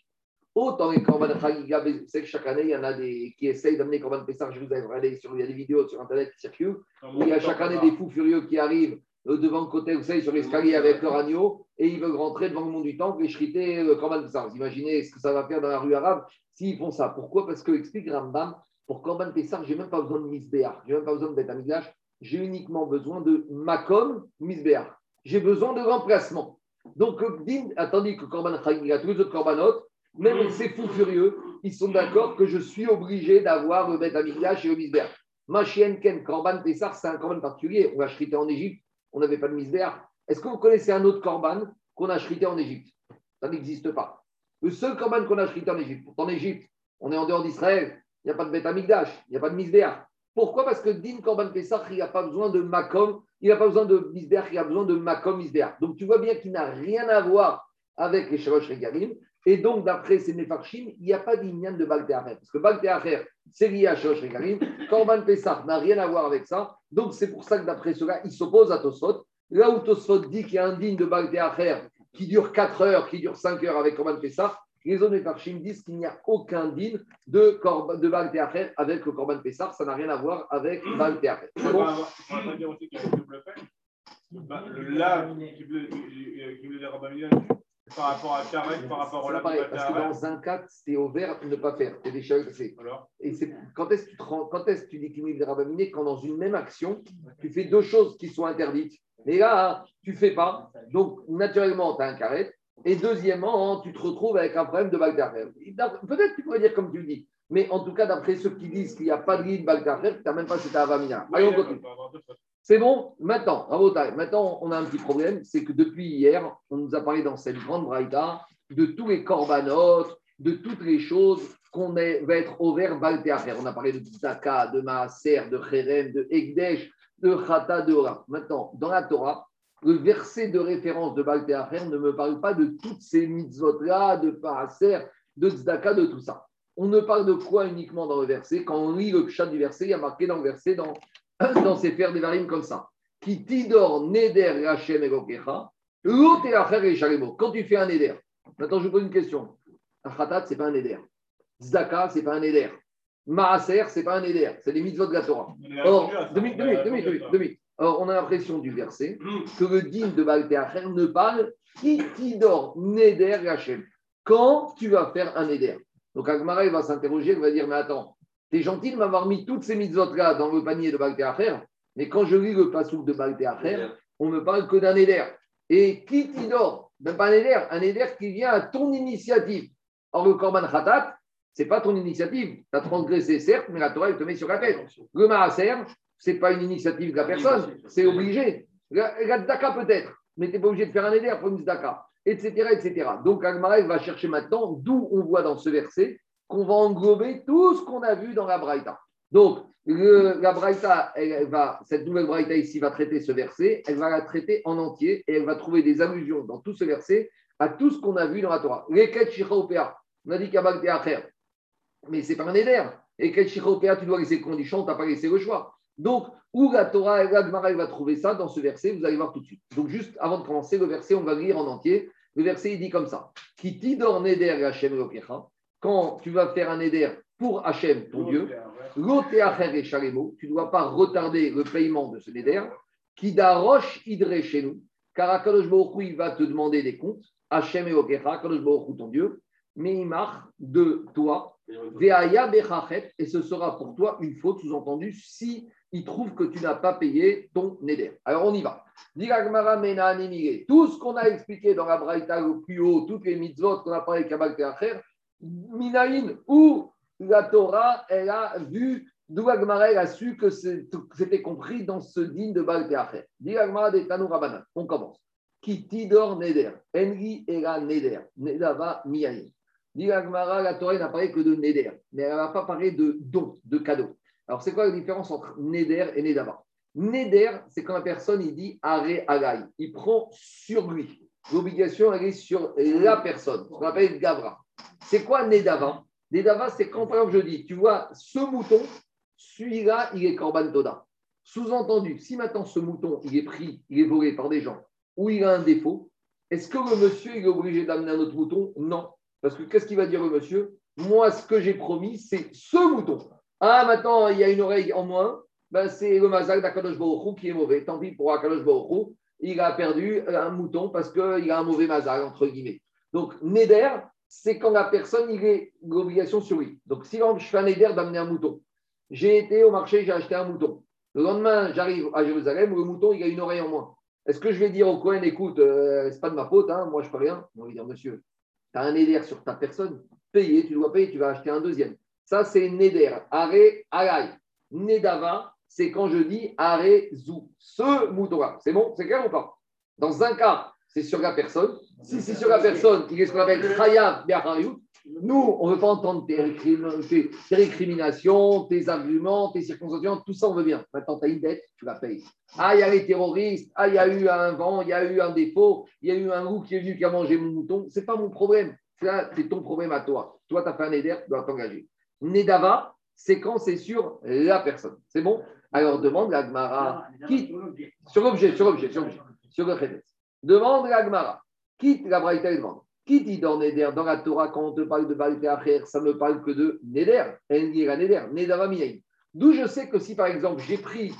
Autant les Korban Chagiga, c'est que chaque année, il y en a des qui essayent d'amener Korban Pessah. Je vous ai regardé sur il y a des vidéos sur Internet qui circulent, où il y a chaque année des fous furieux qui arrivent euh, devant le côté, vous savez, sur l'escalier avec leur agneau, et ils veulent rentrer devant le monde du temple et shriter le Korban Pessah. Vous imaginez ce que ça va faire dans la rue arabe s'ils font ça. Pourquoi? Parce que, explique Rambam, pour Korban Pessah, je n'ai même pas besoin de Misbéach, je n'ai même pas besoin Beth Amigdash, j'ai uniquement besoin de Makom Misbéach. J'ai besoin de remplacement. Donc, din, tandis que Korban Chagiga, tous les autres Korbanot, même ces fous furieux, ils sont d'accord que je suis obligé d'avoir le Beth Amigdash et le Misbéach. Ma chienne Ken, Korban Pessah, c'est un Korban particulier. On l'a chrité en Égypte, on n'avait pas de Misbéach. Est-ce que vous connaissez un autre Korban qu'on a chrité en Égypte? Ça n'existe pas. Le seul Korban qu'on a chrité en Égypte, pourtant en Égypte, on est en dehors d'Israël, il n'y a pas de Beth Amigdash, il n'y a pas de Misbéach. Pourquoi? Parce que Din Korban Pessah, il n'a pas besoin de Makom, il n'a pas besoin de Misbéach, il a besoin de Makom Misbéach. Donc tu vois bien qu'il n'a rien à voir avec les Shalosh Regalim. Et donc, d'après ces Mefarchim, il n'y a pas d'Inyan de Baltéacher. Parce que Baltéacher, c'est lié à Shalosh Regalim. Korban Pessah n'a rien à voir avec ça. Donc, c'est pour ça que d'après cela, il s'oppose à Tosfot. Là où Tosfot dit qu'il y a un digne de Baltéacher qui dure 4 heures, qui dure 5 heures avec Korban Pessah, les autres Mefarchim disent qu'il n'y a aucun digne de, Korban- de avec le Korban Pessah. Ça n'a rien à voir avec Baltéacher. On va pas dire aussi qu'il y a double peine. Bah, le lave qui dire par rapport à Karet, par rapport au lab pareil, parce que dans un cas, c'est ouvert ne pas faire. C'est choses. c'est- Alors, Et c'est quand est-ce que tu te rends- quand est-ce que tu déclines les quand dans une même action, tu fais deux choses qui sont interdites? Mais là, tu fais pas. Donc, naturellement, tu as un carré. Et deuxièmement, tu te retrouves avec un problème de Bagdad. Peut-être que tu pourrais dire comme tu le dis. Mais en tout cas, d'après ceux qui disent qu'il n'y a pas de lit de Bagdad, tu n'as même pas cet avamina. Allez, on continue. C'est bon Maintenant, maintenant, on a un petit problème, c'est que depuis hier, on nous a parlé dans cette grande braïta de tous les corbanotes, de toutes les choses qu'on va être ouvert Baltéacher. On a parlé de Tzaka, de Maaser, de Cherem, de Egdesh, de Chata, de. Maintenant, dans la Torah, le verset de référence de Baltéacher ne me parle pas de toutes ces mitzvot-là, de Maaser, de Tzedaka, de tout ça. On ne parle de quoi uniquement dans le verset? Quand on lit le chat du verset, il y a marqué dans le verset, dans dans ces fers des varim comme ça. Qui tidor neder Hachem Elokecha, l'autre et. Quand tu fais un neder, maintenant je vous pose une question. Un khatat, ce n'est pas un neder. Zdaka, ce n'est pas un neder. Maaser, ce n'est pas un neder. C'est des mitzvot de la Torah. Or. Or, on a l'impression du verset que le digne de Baal ne parle qui tidor neder Hachem. Quand tu vas faire un neder. Donc Agmara, il va s'interroger, il va dire, mais attends, T'es gentil de m'avoir mis toutes ces mitzvot-là dans le panier de Baal Teacher, mais quand je lis le pasouk de Baal Teacher, on ne parle que d'un éder. Et qui t'idore Même pas un éder, un éder qui vient à ton initiative. Or, le Korban Khatat, ce n'est pas ton initiative. Tu as transgressé, certes, mais la Torah, elle te met sur la tête. Le Maaser, ce n'est pas une initiative de la personne, c'est obligé. La, peut-être, mais tu n'es pas obligé de faire un éder pour une etc. etc. Donc, Agmara, il va chercher maintenant d'où on voit dans ce verset qu'on va englober tout ce qu'on a vu dans la Braïta. Donc, la Braïta, cette nouvelle Braïta ici va traiter ce verset, elle va la traiter en entier et elle va trouver des allusions dans tout ce verset à tout ce qu'on a vu dans la Torah. On a dit mais c'est pas un éder. Et Shichaopéa, tu dois laisser le condition, tu n'as pas laissé le choix. Donc, où la Torah et la Gemara, va trouver ça dans ce verset, vous allez voir tout de suite. Donc, juste avant de commencer le verset, on va lire en entier. Le verset, il dit comme ça Qui tidor neder quand tu vas faire un éder pour Hachem, ton Dieu, tu ne dois pas retarder le paiement de ce néder, qui d'aroche idré chez nous, car Akadosh Baruch il va te demander des comptes, Hachem et Okecha, Akadosh Baruch ton Dieu, mais il marque de toi, Veaya Bechachet, et ce sera pour toi une faute, sous-entendu, si il trouve que tu n'as pas payé ton néder. Alors on y va. Tout ce qu'on a expliqué dans la Braïta le plus haut, toutes les mitzvot qu'on a parlé avec Kabbalah Teacher, Minaïn, où la Torah, elle a vu, d'où Agmara, elle a su que c'était compris dans ce digne de Baal Teacher. Dit Agmara de Tanou Rabbanan. On commence. Qui tidor neder, enri era neder, nedava miyaïn. Dit la Torah n'a parlé que de neder, mais elle n'a pas parlé de don, de cadeau. Alors, c'est quoi la différence entre neder et nedava? Neder, c'est quand la personne il dit aré alay, il prend sur lui. L'obligation, elle est sur la personne, ce qu'on appelle gavra. C'est quoi Nedava? Nedava, c'est quand, par exemple, je dis, tu vois, ce mouton, celui-là, il est Korban Toda. Sous-entendu, si maintenant ce mouton, il est pris, il est volé par des gens, ou il a un défaut, est-ce que le monsieur, il est obligé d'amener un autre mouton? Non. Parce que qu'est-ce qu'il va dire le monsieur? Moi, ce que j'ai promis, c'est ce mouton. Ah, maintenant, il y a une oreille en moins, ben, c'est le mazal d'Akadosh Baruch Hu qui est mauvais. Tant pis pour Akadosh Baruch Hu, il a perdu un mouton parce qu'il a un mauvais mazal, entre guillemets. Donc, Neder, c'est quand la personne, il est l'obligation sur lui. Donc, si je fais un Neder d'amener un mouton, j'ai été au marché, j'ai acheté un mouton. Le lendemain, j'arrive à Jérusalem, le mouton, il a une oreille en moins. Est-ce que je vais dire au Cohen, écoute, euh, c'est pas de ma faute, hein, moi je peux rien? On va dire, monsieur, tu as un Neder sur ta personne, payé, tu dois payer, tu vas acheter un deuxième. Ça, c'est Neder. Aré, alay. Nedava, c'est quand je dis Aré, zou. Ce mouton-là. C'est bon C'est clair ou pas? Dans un cas, c'est sur la personne. Si c'est sur la personne, il est ce qu'on appelle Be'achariyut. Nous, on ne veut pas entendre tes, tes- tes récriminations, tes arguments, tes circonstances, tout ça, on veut bien. Maintenant, tu as une dette, tu la payes. Ah, il y a les terroristes, ah, il y a eu un vent, il y a eu un défaut, il y a eu un loup qui est venu qui a mangé mon mouton. Ce n'est pas mon problème. Ça, c'est ton problème à toi. Toi, tu as fait un éder, tu dois t'engager. Nedava, c'est quand c'est sur la personne. C'est bon? Alors, demande la Gemara. Qui Sur l'objet, sur l'objet, sur l'objet, sur le. Demande la Gemara. Quitte la Braïta. Qui dit dans Neder, dans la Torah, quand on te parle de Baal Teacher, ça ne me parle que de Neder, Engira Neder, Nedava Miyaï. D'où je sais que si par exemple j'ai pris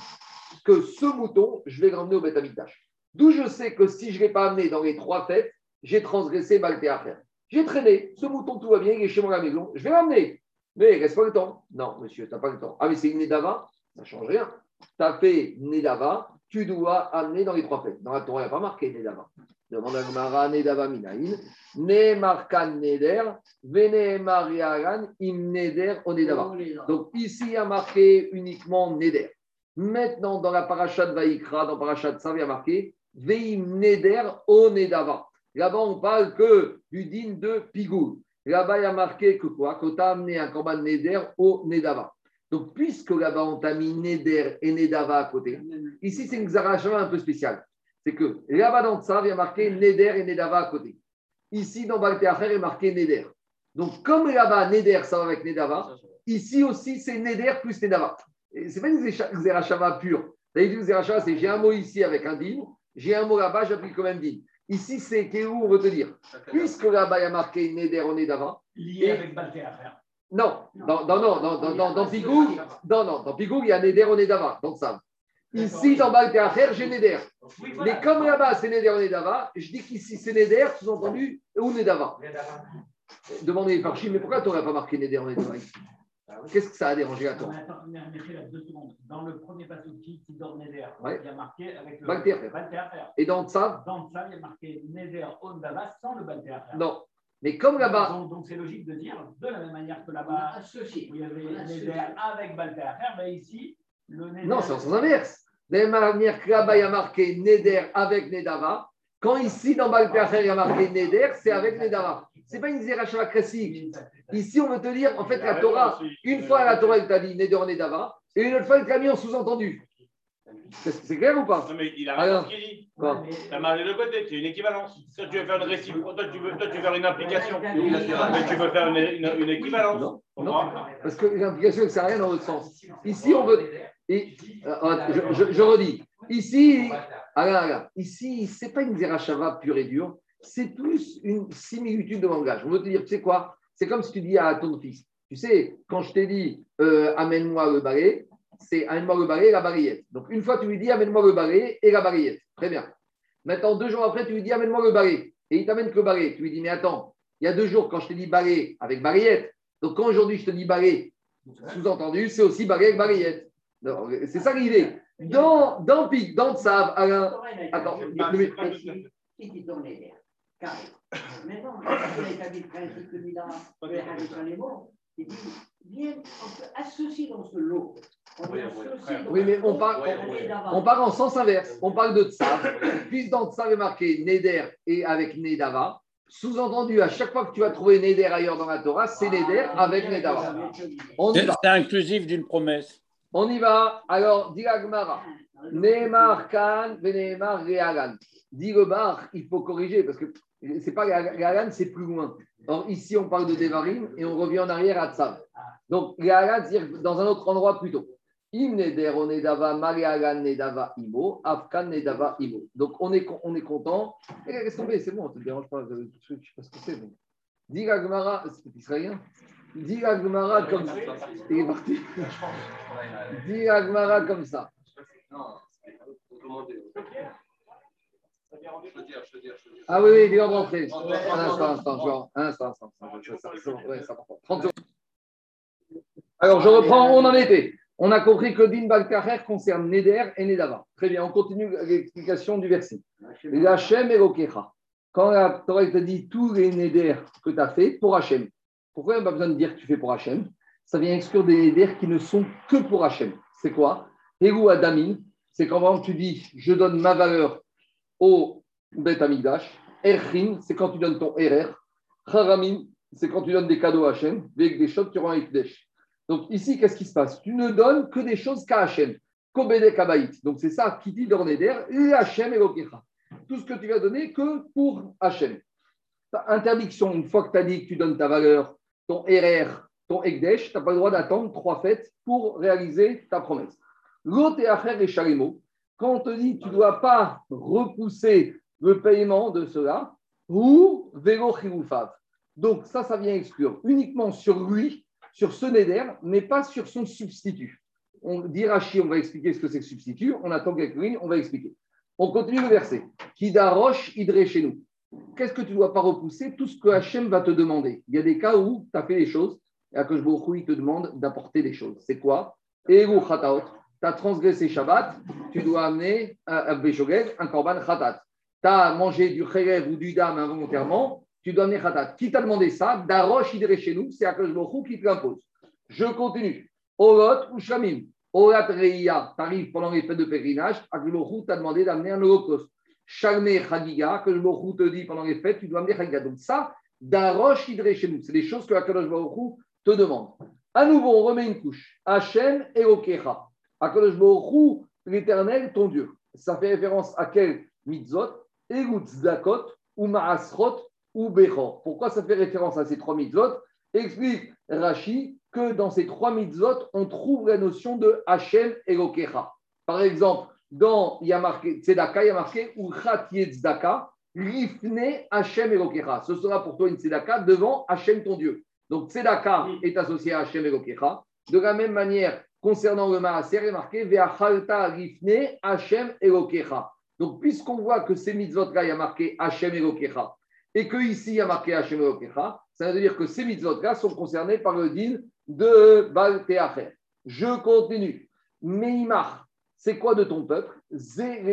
que ce mouton, je vais l'emmener au Beth Amikdash. D'où je sais que si je ne l'ai pas amené dans les trois fêtes, j'ai transgressé Baltéacher. J'ai traîné, ce mouton, tout va bien, il est chez moi à la maison, je vais l'emmener. Mais reste pas le temps. Non, monsieur, tu n'as pas le temps. Ah, mais c'est une Nedava, ça ne change rien. Tu as fait Nedava, tu dois amener dans les trois fêtes. Dans la Torah, il n'y a pas marqué Nedava. Demande à Gmara, Nedava Minaïn, Ne markan Neder, Vene Mariaran, Im Neder o Nedava. Donc ici, il y a marqué uniquement Neder. Maintenant, dans la parachat de Vaïkra, dans parachat de Sav, il y a marqué Veim Neder o Nedava. Là-bas, on parle que du din de Pigou. Là-bas, il y a marqué que quoi? Que tu as amené un corban Neder au Nedava. Donc, puisque là-bas, on t'a mis Neder et Nedava à côté, ici, c'est une Zarachava un peu spéciale. C'est que là-bas, dans Tsav, il y a marqué Neder et Nedava à côté. Ici, dans Balteacher, il y a marqué Neder. Donc, comme là-bas, Neder, ça va avec Nedava, ici aussi, c'est Neder plus Nedava. Ce n'est pas une Zerachava pure. D'habitude, Zerachava, c'est j'ai un mot ici avec un din, j'ai un mot là-bas, j'applique comme un din. Ici, c'est où on veut te dire Puisque là-bas, il y a marqué Neder au Nedava. Lié avec Baltéacher. Non, dans, dans, non, dans, dans, dans, dans Pigou, non, non, dans Pigou, il y a Neder au Nedava, dans ça. Ici, dans Baltéacher, j'ai Neder. Mais comme là-bas, c'est Neder au Nedava, je dis qu'ici, c'est Neder, sous-entendu, ou Nedava. Demandez par Chine, mais pourquoi tu n'aurais pas marqué Neder au Nedava ici Qu'est-ce que ça a dérangé à toi. Dans le premier passage qui donne Neder, il y a marqué avec le. Baltéacher. Et dans ça, Dans ça, il y a marqué Neder Ondava sans le Baltéacher. non. Mais comme là-bas, Donc, donc c'est logique de dire, de la même manière que là-bas, il y avait Neder avec Baltéacher, mais ici, le Neder. non, c'est en sens inverse. De la même manière que là-bas, il y a marqué Neder avec Nedava, quand ici, dans Baltéacher, il y a marqué Neder, c'est avec Nedava. Ce n'est pas une Zerachava classique. Ici, on veut te dire, en fait, la Torah, une fois la Torah, elle t'a dit Neder Nedava, et une autre fois, elle t'a mis en sous-entendu. C'est c'est clair ou pas Non, mais il a raison ce qu'il dit. Quoi Ça des deux côtés, c'est une équivalence. Toi, tu veux faire une réciproque, toi, tu veux, toi, tu veux faire une implication. Mais tu veux faire une, une- une équivalence. Non, Parce que l'implication, sert à rien dans l'autre sens. Ici, on veut. Et, euh, je, je- je redis. Ici, alors, alors, ici, ce n'est pas une Zerachava pure et dure, c'est plus une similitude de langage. On veut te dire, tu sais quoi? C'est comme si tu dis à ton fils, tu sais, quand je t'ai dit, euh, amène-moi le balai, c'est amène-moi le balai et la balayette. Donc, une fois, tu lui dis, amène-moi le balai et la balayette. Très bien. Maintenant, deux jours après, tu lui dis, amène-moi le balai. Et il t'amène que le balai. Tu lui dis, mais attends, il y a deux jours, quand je t'ai dit balai avec balayette, donc quand aujourd'hui je te dis balai, sous-entendu, c'est aussi balai avec. Non, C'est ça l'idée. Dans, dans Pic, dans Tsav, Alain, attends, mais- qui dit établit le principe les mots, il dit, viens, on peut associer dans ce lot. On Oui, mais on parle-. On en sens inverse. On parle de Tsav. Puis dans Tsav est marqué Neder et avec Nedava. Sous-entendu, à chaque fois que tu vas trouver Neder ailleurs dans la Torah, c'est Neder avec Nedava. On y C'est va. c'est inclusif d'une promesse. On y va. Alors, dit la Gemara. Neymar Khan, Veneymar Réalan. Dit le bar, il faut corriger parce que c'est pas Réalan, c'est plus loin. Or, ici, on parle de Devarim et on revient en arrière à Tsav. Donc, Réalan, c'est-à-dire dans un autre endroit plutôt. Im neder nedava imo, Afkan nedava imo. Donc, on est, on est content. Eh, Qu'est-ce qu'on fait C'est bon, ça ne te dérange pas. Je ne sais pas ce que c'est. donc. Dit la Gemara, c'est israélien. Dit la Gemara comme ça. Il est parti. Dit la Gemara comme ça. Ah oui, il vient de rentrer. Un instant, un instant, genre, un instant, un instant. un instant, ça- ça- ouais, ça va prendre 30 secondes. Alors, je reprends, on en était. On a compris que Din Balkacher concerne Neder et Nedava. Très bien, on continue l'explication du verset. Hachem et. Quand la Torah te dit tous les Neder que tu as fait pour Hachem, pourquoi il n'y a pas besoin de dire que tu fais pour Hachem? Ça vient exclure des Neder qui ne sont que pour Hachem. C'est quoi? Héou Adamin, c'est quand tu dis je donne ma valeur au Bet Amigdash. Erchin, c'est quand tu donnes ton Erer. Haramim, c'est quand tu donnes des cadeaux à Hachem. Avec des choses, tu rends. Donc ici, qu'est-ce qui se passe? Tu ne donnes que des choses qu'à Hachem. Kabaït. Donc c'est ça qui dit dans Neder, et Hachem et. Tout ce que tu vas donner que pour Hachem. Interdiction, une fois que tu as dit que tu donnes ta valeur, ton RR, ton Ekdesh, tu n'as pas le droit d'attendre trois fêtes pour réaliser ta promesse. L'autre et et Shalemo, quand on te dit tu ne dois pas repousser le paiement de cela, ou chiroufav. Donc ça, ça vient exclure uniquement sur lui, sur ce Neder, mais pas sur son substitut. On dit Rashi, on va expliquer ce que c'est que substitut. On attend quelques on va expliquer. On continue le verset. Kidarosh idré chez nous. qu'est-ce que tu ne dois pas repousser? Tout ce que Hachem va te demander. Il y a des cas où tu as fait les choses et Akash il te demande d'apporter des choses. C'est quoi? Eru Khataot. Tu as transgressé Shabbat, tu dois amener un Beshogeg, un Korban Khatat. Tu as mangé du Kherev ou du Dam involontairement, tu dois amener Khatat. Qui t'a demandé ça? Darosh Idre chez nous, c'est Akash qui te l'impose. Je continue. Olot ou Shamim. Olat Reia, tu arrives pendant les fêtes de pèlerinage, Akash t'a demandé d'amener un holocauste. Shalme Chagiga, que le Baruch te dit pendant les fêtes, tu dois amener Chagiga. Donc ça, Darosh Idre chez nous, c'est des choses que Baruch te demande. À nouveau, on remet une couche. Hachem et Okecha. Akadosh l'éternel, ton Dieu. Ça fait référence à quel? Mitzvot Egut Zdakot, ou Maasrot, ou. Pourquoi ça fait référence à ces trois mitzvot? Explique Rashi que dans ces trois mitzvot, on trouve la notion de Hachem et Okecha. Par exemple, dans, il y a marqué Tzedaka, il y a marqué Uchat Tzedaka, Rifne Hachem Elokecha. Ce sera pour toi une Tzedaka devant Hachem ton Dieu. Donc Tzedaka est associé à Hachem Elokecha. De la même manière, concernant le Maaser, il est marqué Ve'achalta Rifne Hachem Elokecha. Donc, puisqu'on voit que ces mitzvot-là, il y a marqué Hachem Elokecha, et qu'ici, il y a marqué Hachem Elokecha, ça veut dire que ces mitzvot-là sont concernés par le din de Baal Je continue. Meimach, c'est quoi de ton peuple?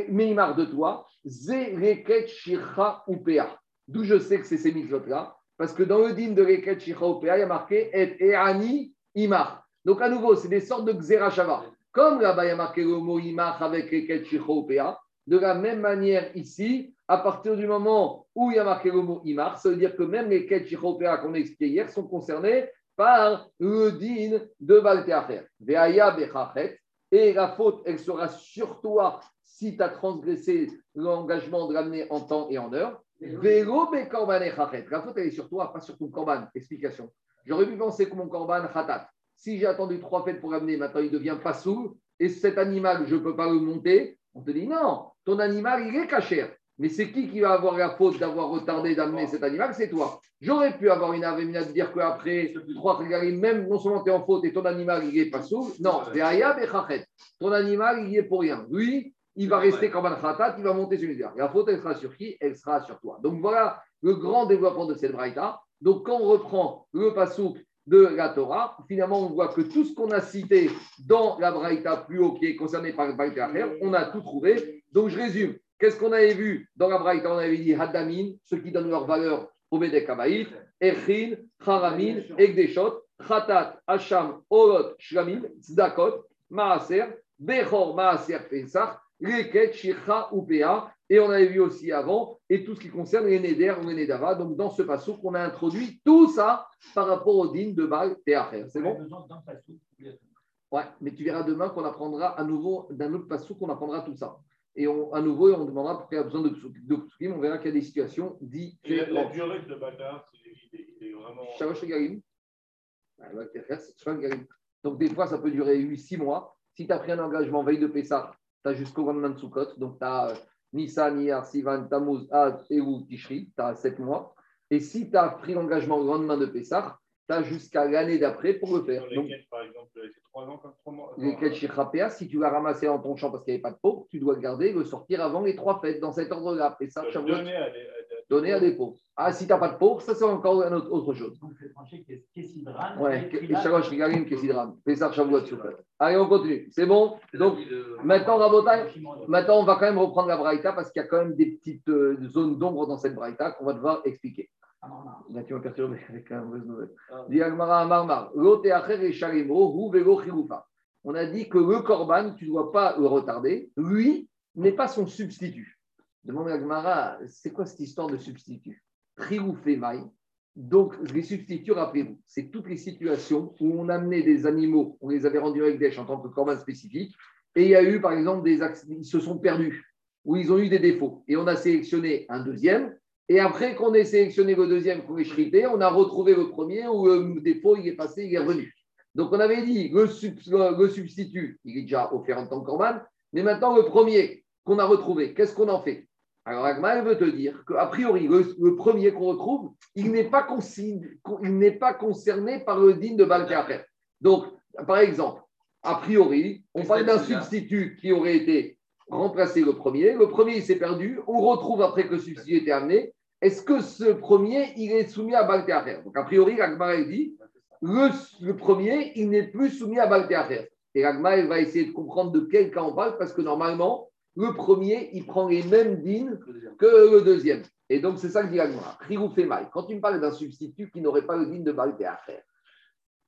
Meimar de toi, Zereket Shircha Upea. D'où je sais que c'est ces mitzvot-là, parce que dans le din de Reket Shircha Upea, il y a marqué Et Eani Imar. Donc à nouveau, c'est des sortes de Xerashava. Comme là-bas, il y a marqué le mot Imar avec Reket Shircha Upea, de la même manière ici, à partir du moment où il y a marqué le mot Imar, ça veut dire que même les Upea qu'on a expliqué hier sont concernés par le din de Balteacher. Et la faute, elle sera sur toi si tu as transgressé l'engagement de l'amener en temps et en heure. Vélo La faute, elle est sur toi, pas sur ton korban. Explication. J'aurais pu penser que mon korban khatat. Si j'ai attendu trois fêtes pour l'amener, maintenant il devient pas sourd. Et cet animal, je ne peux pas le monter. On te dit non, ton animal, il est caché. Mais c'est qui qui va avoir la faute d'avoir retardé d'amener cet animal? C'est toi. J'aurais pu avoir une avémina de dire qu'après trois même non seulement tu es en faute et ton animal, il est pas sourd. Non, ton animal, il y est pour rien. Lui, il va rester comme un khatat, il va monter sur l'hiver. La faute, elle sera sur qui? Elle sera sur toi. Donc voilà le grand développement de cette braïta. Donc quand on reprend le pasouk de la Torah, finalement, on voit que tout ce qu'on a cité dans la braïta plus haut qui est concerné par le braïta on a tout trouvé. Donc je résume. Qu'est-ce qu'on avait vu dans la Braïta? On avait dit Haddamin, ceux qui donnent leur valeur au Bedek Abaït, Echin, Haramin, Egdeshot, Khatat, Hacham, Orot, Shlamim, Zdakot, Maaser, Bechor, Maaser, Pesach, Leket, Shircha, Upea. Et on avait vu aussi avant, et tout ce qui concerne les Neder ou les Nedava. Donc dans ce passage, on a introduit tout ça par rapport au din de Baal Théacher. C'est bon? Ouais, mais tu verras demain qu'on apprendra à nouveau d'un autre passage qu'on apprendra tout ça. Et on, à nouveau, on demandera pourquoi il y a besoin de, de, On verra qu'il y a des situations différentes. La, la durée de bâtard, il est vraiment. Shalosh Garim. Donc, des fois, ça peut durer 8-6 mois. Si tu as pris un engagement veille de Pessah, tu as jusqu'au lendemain de Sukkot. Donc, tu as euh, Nissan, Iyar, Sivan, Tammuz, Ad, Ewu, Tishri. Tu as 7 mois. Et si tu as pris l'engagement au lendemain de Pessah, tu as jusqu'à l'année d'après pour le faire. Donc, par exemple, c'est trois ans comme trois mois. Les si tu l'as ramassé dans ton champ parce qu'il n'y avait pas de pauvres, tu dois le garder le sortir avant les trois fêtes, dans cet ordre-là. Après ça, donner à des, pauvres. Ah, si tu n'as pas de pauvres, ça c'est encore une autre, autre chose. Donc, c'est tranché Kessidran. Ouais, Shalosh Rigalim, Kessidran. Pessah, Shavuot, Soufet. Allez, on continue. C'est bon? Donc, maintenant, Rabotai, maintenant, on va quand même reprendre la Braïta parce qu'il y a quand même des petites euh, zones d'ombre dans cette Braïta qu'on va devoir expliquer. Là, tu m'as perturbé avec un mauvaise nouvelle. On a dit que le korban, tu ne dois pas le retarder. Lui n'est pas son substitut. Demande à Gmara, c'est quoi cette histoire de substitut? Maï. Donc, les substituts, rappelez-vous, c'est toutes les situations où on amenait des animaux, on les avait rendus avec des en tant que corban spécifique, et il y a eu, par exemple, des accidents, ils se sont perdus, ou ils ont eu des défauts. Et on a sélectionné un deuxième, et après qu'on ait sélectionné le deuxième on a retrouvé le premier où le défaut il est passé, il est revenu. Donc on avait dit le, le substitut, il est déjà offert en tant que corban, mais maintenant le premier qu'on a retrouvé, qu'est-ce qu'on en fait? Alors Agma, veut te dire qu'a priori, le, premier qu'on retrouve, il n'est pas, pas, concerné par le digne de Balkacher. Donc, par exemple, a priori, on parle d'un substitut qui aurait été remplacé le premier. Le premier, il s'est perdu. On retrouve après que le substitut était amené. est-ce que ce premier, il est soumis à Baltéacher Donc, a priori, l'Agmara dit le, le premier, il n'est plus soumis à Baltéacher. Et elle va essayer de comprendre de quel cas on parle, parce que normalement, le premier, il prend les mêmes dînes que le deuxième. Et donc, c'est ça que dit fait mal. Quand tu me parles d'un substitut qui n'aurait pas le dîne de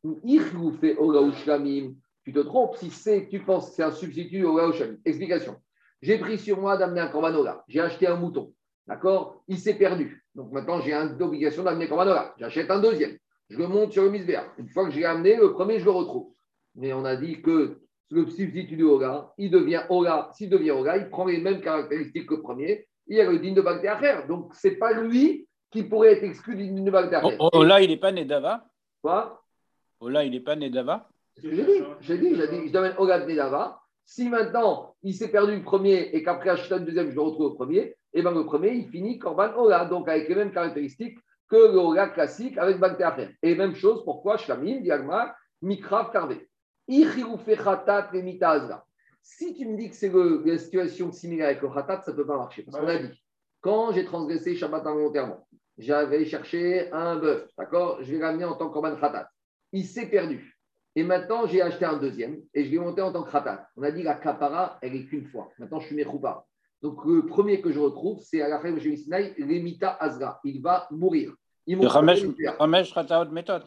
Rirou fait Olaouchlamim, tu te trompes si c'est, tu penses que c'est un substitut au. Explication. J'ai pris sur moi d'amener un Kormanola. J'ai acheté un mouton. D'accord? Il s'est perdu. Donc maintenant, j'ai l'obligation d'amener Kormanola. J'achète un deuxième. Je le monte sur le misbéa. Une fois que j'ai amené, le premier, je le retrouve. Mais on a dit que le substitut du Ola, il devient Ola. S'il devient Ola, il prend les mêmes caractéristiques que le premier. Il y a le digne de faire. Donc, ce n'est pas lui qui pourrait être exclu du digne de Bagdéacher. Ola, il n'est pas né d'Ava Quoi? Ola, il n'est pas né d'Ava J'ai dit, j'ai dit, j'ai dit, je donne Ola de Nedava. Si maintenant, il s'est perdu le premier et qu'après acheter un deuxième, je le retrouve au premier, et bien le premier, il finit Corban Ola, donc avec les mêmes caractéristiques que le Ola classique avec Bagdéacher. Et même chose, pourquoi Shlamim, Diagma, Mikrav, Karvé. Si tu me dis que c'est une situation similaire avec le khatat, ça ne peut pas marcher. Parce qu'on a dit, quand j'ai transgressé Shabbat involontairement, j'avais cherché un bœuf, d'accord? Je vais ramener en tant que korban khatat. Il s'est perdu. Et maintenant, j'ai acheté un deuxième et je l'ai monté en tant que khatat. On a dit la kapara, elle est qu'une fois. Maintenant, je suis mechoupa. Donc, le premier que je retrouve, c'est à la fin de Sinaï, l'emita azra. Il va mourir. Il Le Ramesh Rataot méthode.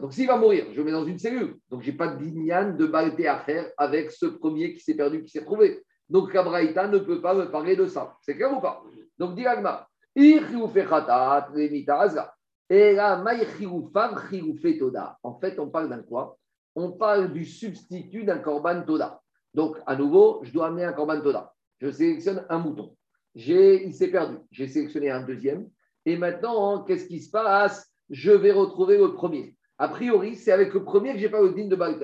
Donc, s'il va mourir, je le mets dans une cellule. Donc, je n'ai pas de dignan de balté à faire avec ce premier qui s'est perdu, qui s'est retrouvé. Donc, Kabraïta ne peut pas me parler de ça. C'est clair ou pas? Donc, dit Agma, et là, En fait, on parle d'un quoi? On parle du substitut d'un korban toda. Donc, à nouveau, je dois amener un korban toda. Je sélectionne un mouton. Il s'est perdu. J'ai sélectionné un deuxième. Et maintenant, qu'est-ce qui se passe? Je vais retrouver le premier. A priori, c'est avec le premier que je n'ai pas le digne de Baal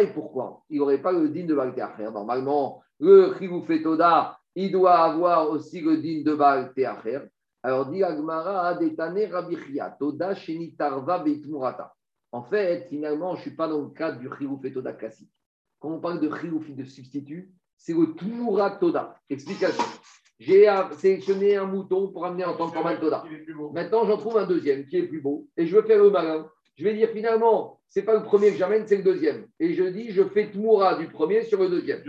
et pourquoi? Il n'aurait pas le digne de Baal Normalement, le Toda, il doit avoir aussi le digne de Baal Alors, dit Agmara, Toda Shenitarva Beitmurata. En fait, finalement, je ne suis pas dans le cadre du Toda classique. Quand on parle de Chiloufi de substitut, c'est le Tmura Toda. Explication. J'ai sélectionné un mouton pour amener en tant que Toda. Maintenant, j'en trouve un deuxième qui est plus beau et je veux faire le malin. Je vais dire finalement, ce n'est pas le premier que j'amène, c'est le deuxième. Et je dis, je fais Tmoura du premier sur le deuxième.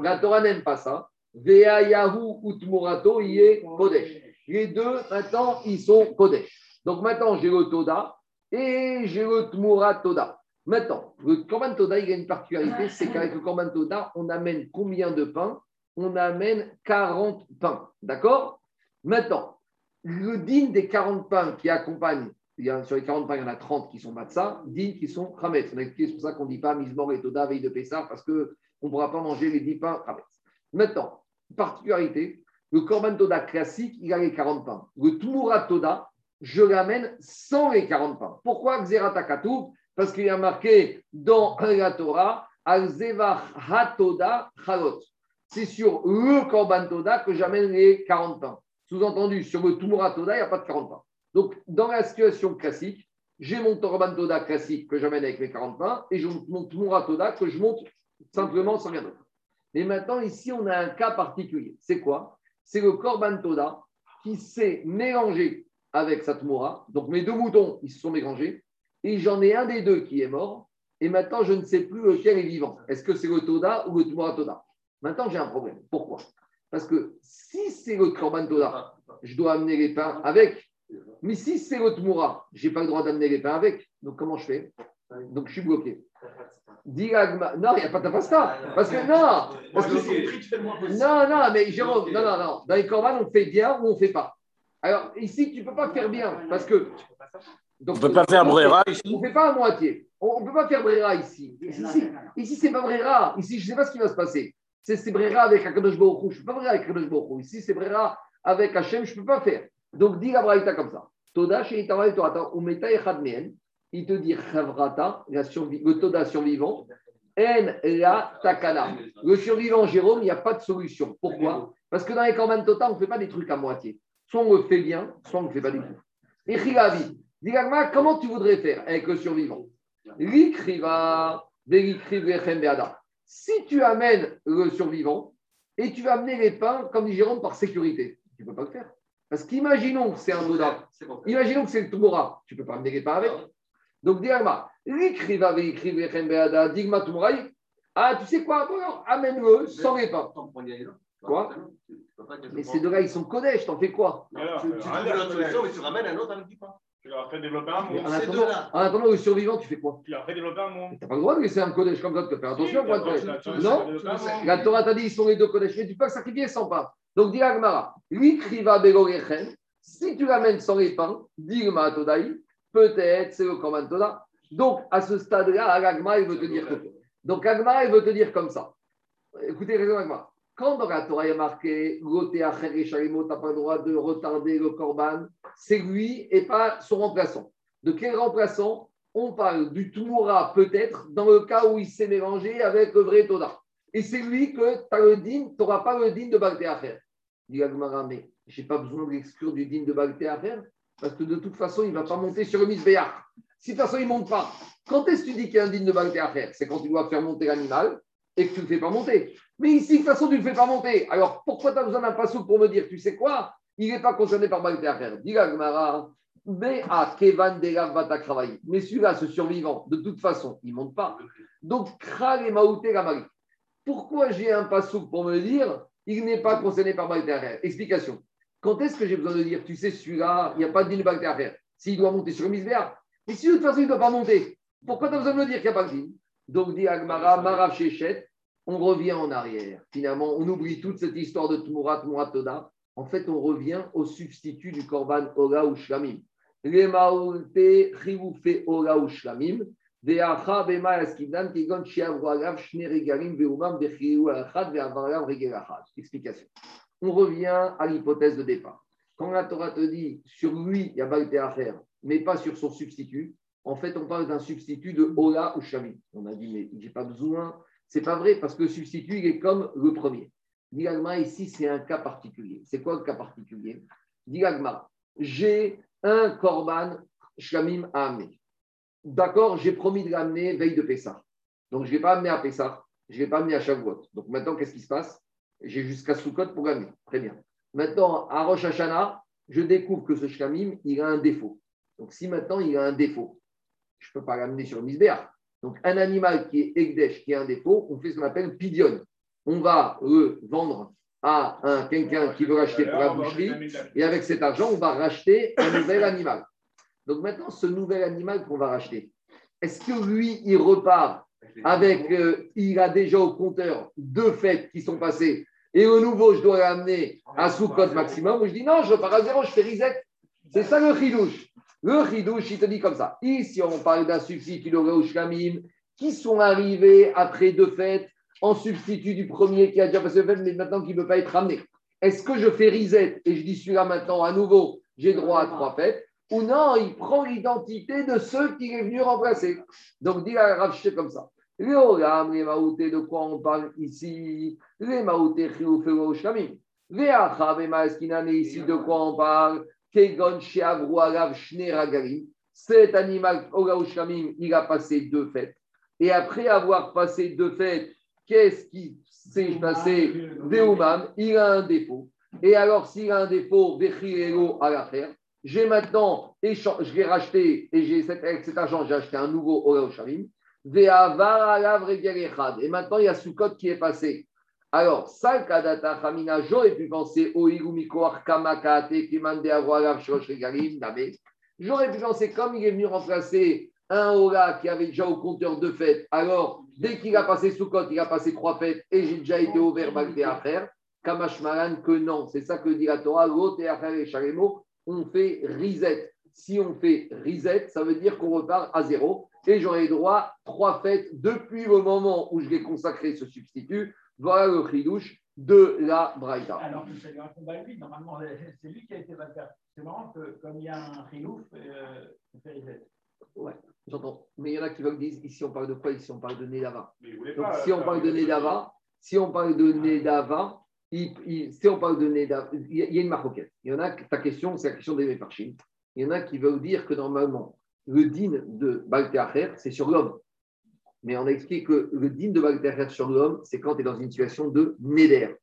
La Torah n'aime pas ça. Vea Yahu ou Tmourato, il est Kodesh. Les deux, maintenant, ils sont Kodesh. Donc maintenant, j'ai le Toda et j'ai le Tmoura Toda. Maintenant, le Korban Toda, il a une particularité, c'est qu'avec le Korban Toda, on amène combien de pains? On amène 40 pains. D'accord? Maintenant, le digne des 40 pains qui accompagnent, sur les 40 pains, il y en a 30 qui sont matzah, dignes qui sont chametz. C'est pour ça qu'on ne dit pas mismor et toda veille de Pessah, parce qu'on ne pourra pas manger les 10 pains chametz. Maintenant, particularité, le korban toda classique, il a les 40 pains. Le tumura toda, je l'amène sans les 40 pains. Pourquoi xeratakatou Parce qu'il y a marqué dans la Torah, al-zevach hatoda chalot c'est sur le Korban Toda que j'amène les 40 pains. Sous-entendu, sur le Tumura Toda, il n'y a pas de 40 pains. Donc, dans la situation classique, j'ai mon Korban Toda classique que j'amène avec mes 40 pains et mon Tumura Toda que je monte simplement sans rien d'autre. Mais maintenant, ici, on a un cas particulier. C'est quoi? C'est le Korban Toda qui s'est mélangé avec sa Tumura. Donc, mes deux moutons, ils se sont mélangés. Et j'en ai un des deux qui est mort. Et maintenant, je ne sais plus lequel est vivant. Est-ce que c'est le Toda ou le Tumura Toda? Maintenant, j'ai un problème. Pourquoi? Parce que si c'est le Korban Toda, je dois amener les pains avec. Mais si c'est le Tmoura, je n'ai pas le droit d'amener les pains avec. Donc, comment je fais? Donc, je suis bloqué. Non, il n'y a pas de pasta. Parce que non. Parce que, non, non, mais Jérôme, non, non, non. Dans les Korban, on fait bien ou on ne fait pas. Alors, ici, tu ne peux pas faire bien. Parce que. Donc, on ne peut pas faire Brera ici. On ne fait pas à moitié. On ne peut pas faire Brera ici. Ici, ici c'est pas Brera. Ici, je ne sais pas ce qui va se passer. C'est Brera avec Akadosh Baruch Je ne peux pas Brera avec Akadosh Baruch Ici, c'est Brera avec Hachem, je ne peux pas faire. Donc, dis la Braïta comme ça. Toda, chez Itawai Torata, Umeta Echadmeen, il te dit Chavrata, le Toda survivant, En la Takana. Le survivant, Jérôme, il n'y a pas de solution. Pourquoi? Parce que dans les Korban Tota, on ne fait pas des trucs à moitié. Soit on le fait bien, soit on ne le fait pas du tout. Et Chilavi, dis comment tu voudrais faire avec le survivant? L'ikriva, Velikriv Beada. Si tu amènes le survivant et tu vas amener les pains, comme dit Jérôme, par sécurité, tu ne peux pas le faire. Parce qu'imaginons que c'est un Noda, imaginons que c'est le Tumora, tu ne peux pas amener les pas avec. Donc, dis Agma, l'écriva beada, digma Tumoraï. Ah, tu sais quoi amène-le sans les là. Quoi Mais ces deux-là, ils sont Kodesh, t'en fais quoi Alors, Tu, tu trouves rien l'autre dire, solution, mais tu ramènes un autre avec du pain. Tu leur fais développer un monde. en attendant, en attendant, le survivant, tu fais quoi Tu leur fais développer un monde. T'as pas le droit de laisser un Kodesh comme ça, tu peux faire attention pour être tu- tu- tu- Non tu- tu- tu- La Torah t'a dit, ils sont les deux Kodesh, mais tu peux sacrifier sans pain. Donc, dis Agmara, lui, kriva begorechem, si tu l'amènes sans les pains, digma Todaï, peut-être c'est le Korban Toda. Donc, à ce stade-là, Agma, il veut te dire que. Donc, Agma, il veut te dire comme ça. Écoutez, raison Agma. Quand dans Torah il y a marqué Goté Acher et tu n'as pas le droit de retarder le Korban, c'est lui et pas son remplaçant. De quel remplaçant? On parle du Tumura peut-être dans le cas où il s'est mélangé avec le vrai Toda. Et c'est lui que tu n'auras pas le din de Balté Acher. Dit je n'ai pas besoin de l'exclure du din de Balté Acher parce que de toute façon, il ne va pas monter sur le Misbéach. Si de toute façon, il ne monte pas, quand est-ce que tu dis qu'il y a un din de Balté Acher? C'est quand tu dois faire monter l'animal et que tu ne le fais pas monter. Mais ici, de toute façon, tu ne le fais pas monter. Alors, pourquoi tu as besoin d'un passou pour me dire, tu sais quoi? Il n'est pas concerné par Balté Acher. Dit Agmara, mais à Kevan Delav Batakravai. Mais celui-là, ce survivant, de toute façon, il ne monte pas. Donc, Kral et Maouté Gamari. Pourquoi j'ai un passouk pour me dire il n'est pas concerné par Baltéacher Explication. Quand est-ce que j'ai besoin de dire tu sais, celui-là, il n'y a pas de Baltéacher S'il doit monter sur le misbéar. Mais si de toute façon, il ne doit pas monter, pourquoi tu as besoin de me dire qu'il n'y a pas de din Donc, dit Agmara, Marav Shechet, on revient en arrière. Finalement, on oublie toute cette histoire de Tmurat, Toda. En fait, on revient au substitut du Korban Ola ou Shlamim. Ola ou Shlamim. Explication. On revient à l'hypothèse de départ. Quand la Torah te dit sur lui, il y a Balte à faire, mais pas sur son substitut, en fait, on parle d'un substitut de Ola ou Shamim. On a dit, mais j'ai pas besoin. C'est pas vrai parce que le substitut, est comme le premier. Dilagma, ici, c'est un cas particulier. C'est quoi le cas particulier? Dilagma, j'ai un korban Shamim à amener. D'accord, j'ai promis de l'amener veille de Pessah. Donc, je ne l'ai pas amené à Pessah, je ne l'ai pas amené à Shavuot. Donc, maintenant, qu'est-ce qui se passe? J'ai jusqu'à Sukkot pour l'amener. Très bien. Maintenant, à Rosh Hashanah, je découvre que ce Shlamim, il a un défaut. Donc, si maintenant il a un défaut, je ne peux pas l'amener sur Misbéach. Donc, un animal qui est Egdesh, qui a un défaut, on fait ce qu'on appelle pidion. On va le vendre à un quelqu'un qui veut l'acheter pour la boucherie. Et avec cet argent, on va racheter un nouvel animal. Donc maintenant, ce nouvel animal qu'on va racheter, est-ce que lui, il repart avec, euh, il a déjà au compteur deux fêtes qui sont passées, et au nouveau, je dois l'amener à sous-code maximum, ou je dis non, je repars à zéro, je fais reset. C'est ça le chidouche. Le chidouche, il te dit comme ça. Ici, on parle d'un substitut de Shlamim qui sont arrivés après deux fêtes en substitut du premier qui a déjà passé deux fêtes, mais maintenant qui ne peut pas être ramené. Est-ce que je fais reset et je dis celui-là maintenant à nouveau, j'ai droit à trois fêtes ou non, il prend l'identité de ceux qu'il est venu remplacer. Donc, dit la Rav comme ça. Les Olam, les Maouté, de quoi on parle ici? Les Maouté, Chioufelo, Shamim. Les Achav et ici, de quoi on parle? Kegon. Cet animal, Ola Shamim, il a passé deux fêtes. Et après avoir passé deux fêtes, qu'est-ce qui s'est passé Veumam, il a un défaut. Et alors, s'il a un défaut, Bechirelo, à l'affaire, j'ai maintenant, je l'ai racheté et j'ai cet, argent, j'ai acheté un nouveau Oreo Shamim. Et maintenant, il y a Sukkot qui est passé. Alors, Salkadata Hamina, j'aurais pu penser au Igumikoar Kamakate Kimande Avoalav Shosh Regalim, J'aurais pu penser, comme il est venu remplacer un Ola qui avait déjà au compteur deux fêtes, alors dès qu'il a passé Sukkot, il a passé trois fêtes et j'ai déjà été ouvert Bagdé à faire. Kamashmaran, que non. C'est ça que dit la Torah, l'autre et et Shalemo on fait reset. Si on fait reset, ça veut dire qu'on repart à zéro. Et j'aurai droit à trois fêtes depuis le moment où je vais consacrer ce substitut. Voilà le chidouche de la Braïta. Alors que ça lui incombe à lui, normalement, c'est lui qui a été vainqueur. C'est marrant que comme il y a un chinouf, euh, reset. Ouais, j'entends. Mais il y en a qui veulent dire ici on parle de quoi Ici on parle de Nedava. Donc pas, si on parle de Nedava, si on parle de Nedava, il- il- si on parle de Nedava, il y a- il y a une marocaine. Il y en a, ta question, c'est la question des Mefarchim. Il y en a qui veulent dire que normalement, le din de Balteacher, c'est sur l'homme. Mais on a expliqué que le din de Balteacher sur l'homme, c'est quand tu es dans une situation de Neder.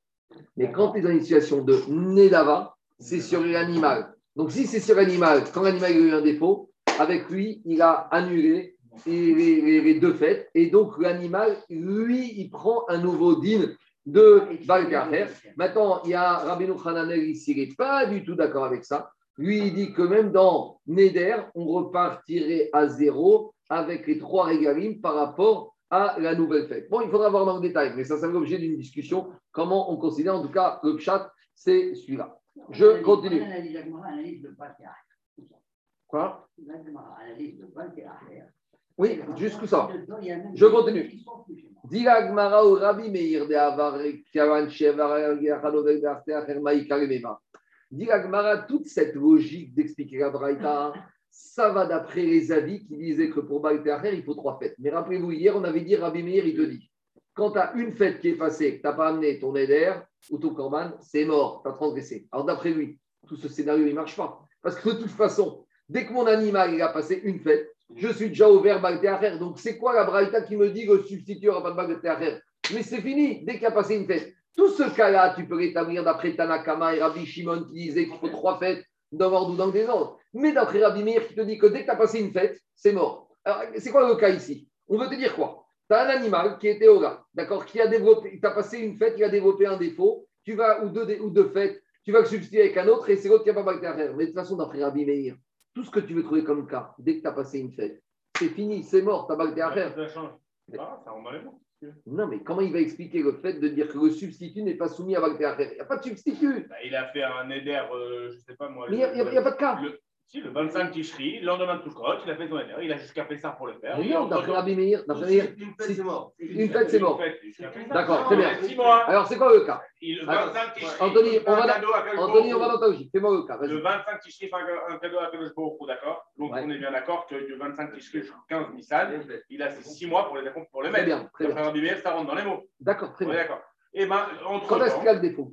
Mais quand tu es dans une situation de Nedava, c'est sur l'animal. Donc si c'est sur l'animal, quand l'animal a eu un défaut, avec lui, il a annulé les, les- les deux fêtes. Et donc l'animal, lui, il prend un nouveau din de Balgarer. Maintenant, il y a Rabbeinu Hananel ici, il n'est pas du tout d'accord avec ça. Lui, il dit que même dans Neder, on repartirait à zéro avec les trois régalim par rapport à la nouvelle fête. Bon, il faudra voir dans le détail, mais ça, c'est l'objet d'une discussion. Comment on considère, en tout cas, le chat, c'est celui-là. Je continue. Analyse, analyse de Baltéa. Quoi. Oui, jusqu'où ça Je continue. qui sont plus chez moi. Dira Gmara ou Rabbi Meir de Avar toute cette logique d'expliquer la Braïta, ça va d'après les avis qui disaient que pour Baal Teacher, il faut trois fêtes. Mais rappelez-vous, hier, on avait dit Rabbi Meir, il te dit quand tu as une fête qui est passée, que tu n'as pas amené ton éder ou ton corban, c'est mort, tu as transgressé. Alors d'après lui, tout ce scénario, il ne marche pas. Parce que de toute façon, dès que mon animal a passé une fête, je suis déjà ouvert Baal Teacher. Donc c'est quoi la Braïta qui me dit que le substitut n'aura pas de Baal Mais c'est fini, dès qu'il a passé une fête. Tout ce cas-là, tu peux l'établir d'après Tanakama et Rabbi Shimon qui disaient qu'il faut trois fêtes dans l'ordre ou dans le désordre. Mais d'après Rabbi Meir qui te dit que dès que tu as passé une fête, c'est mort. Alors, c'est quoi le cas ici? On veut te dire quoi? Tu as un animal qui était au gars, d'accord, qui a développé, tu as passé une fête, il a développé un défaut, tu vas, ou deux, ou deux fêtes, tu vas le substituer avec un autre et c'est l'autre qui n'a pas mal faire. Mais de toute façon, d'après Rabbi Meir, tout ce que tu veux trouver comme cas, dès que tu as passé une fête, c'est fini, c'est mort. Ah, dans les mots. Non, mais comment il va expliquer le fait de dire que le substitut n'est pas soumis à Baal Il n'y a pas de substitut. Bah, il a fait un éder, euh, je sais pas moi. Mais il n'y a, il y a pas de cas. Le, si, le 25 Tishri, le lendemain de Toukrot, il a fait son éder. Il a jusqu'à Pessar pour le faire. Mais Il non, a- d'après Rabbi Meir, d'après Meir, Une fête, c'est mort. une fête, c'est mort. D'accord, très bien. Six mois. Alors, c'est quoi le cas? Le Alors, 25 Tishri. Anthony, on va dans- Anthony, on va ta logique. Fais-moi le cas. Le Vas-y. 25 Tishri fait un cadeau à Kadosh Hu, d'accord? Donc on est bien d'accord que du 25 Tishri jusqu'au 15 Nissan, il a ses 6 mois pour les, pour les Très mettre. bien, D'après. Rabbi Meir, ça rentre dans les mots. D'accord, très bien. d'accord. Et ben, entre Quand est-ce qu'il a le défaut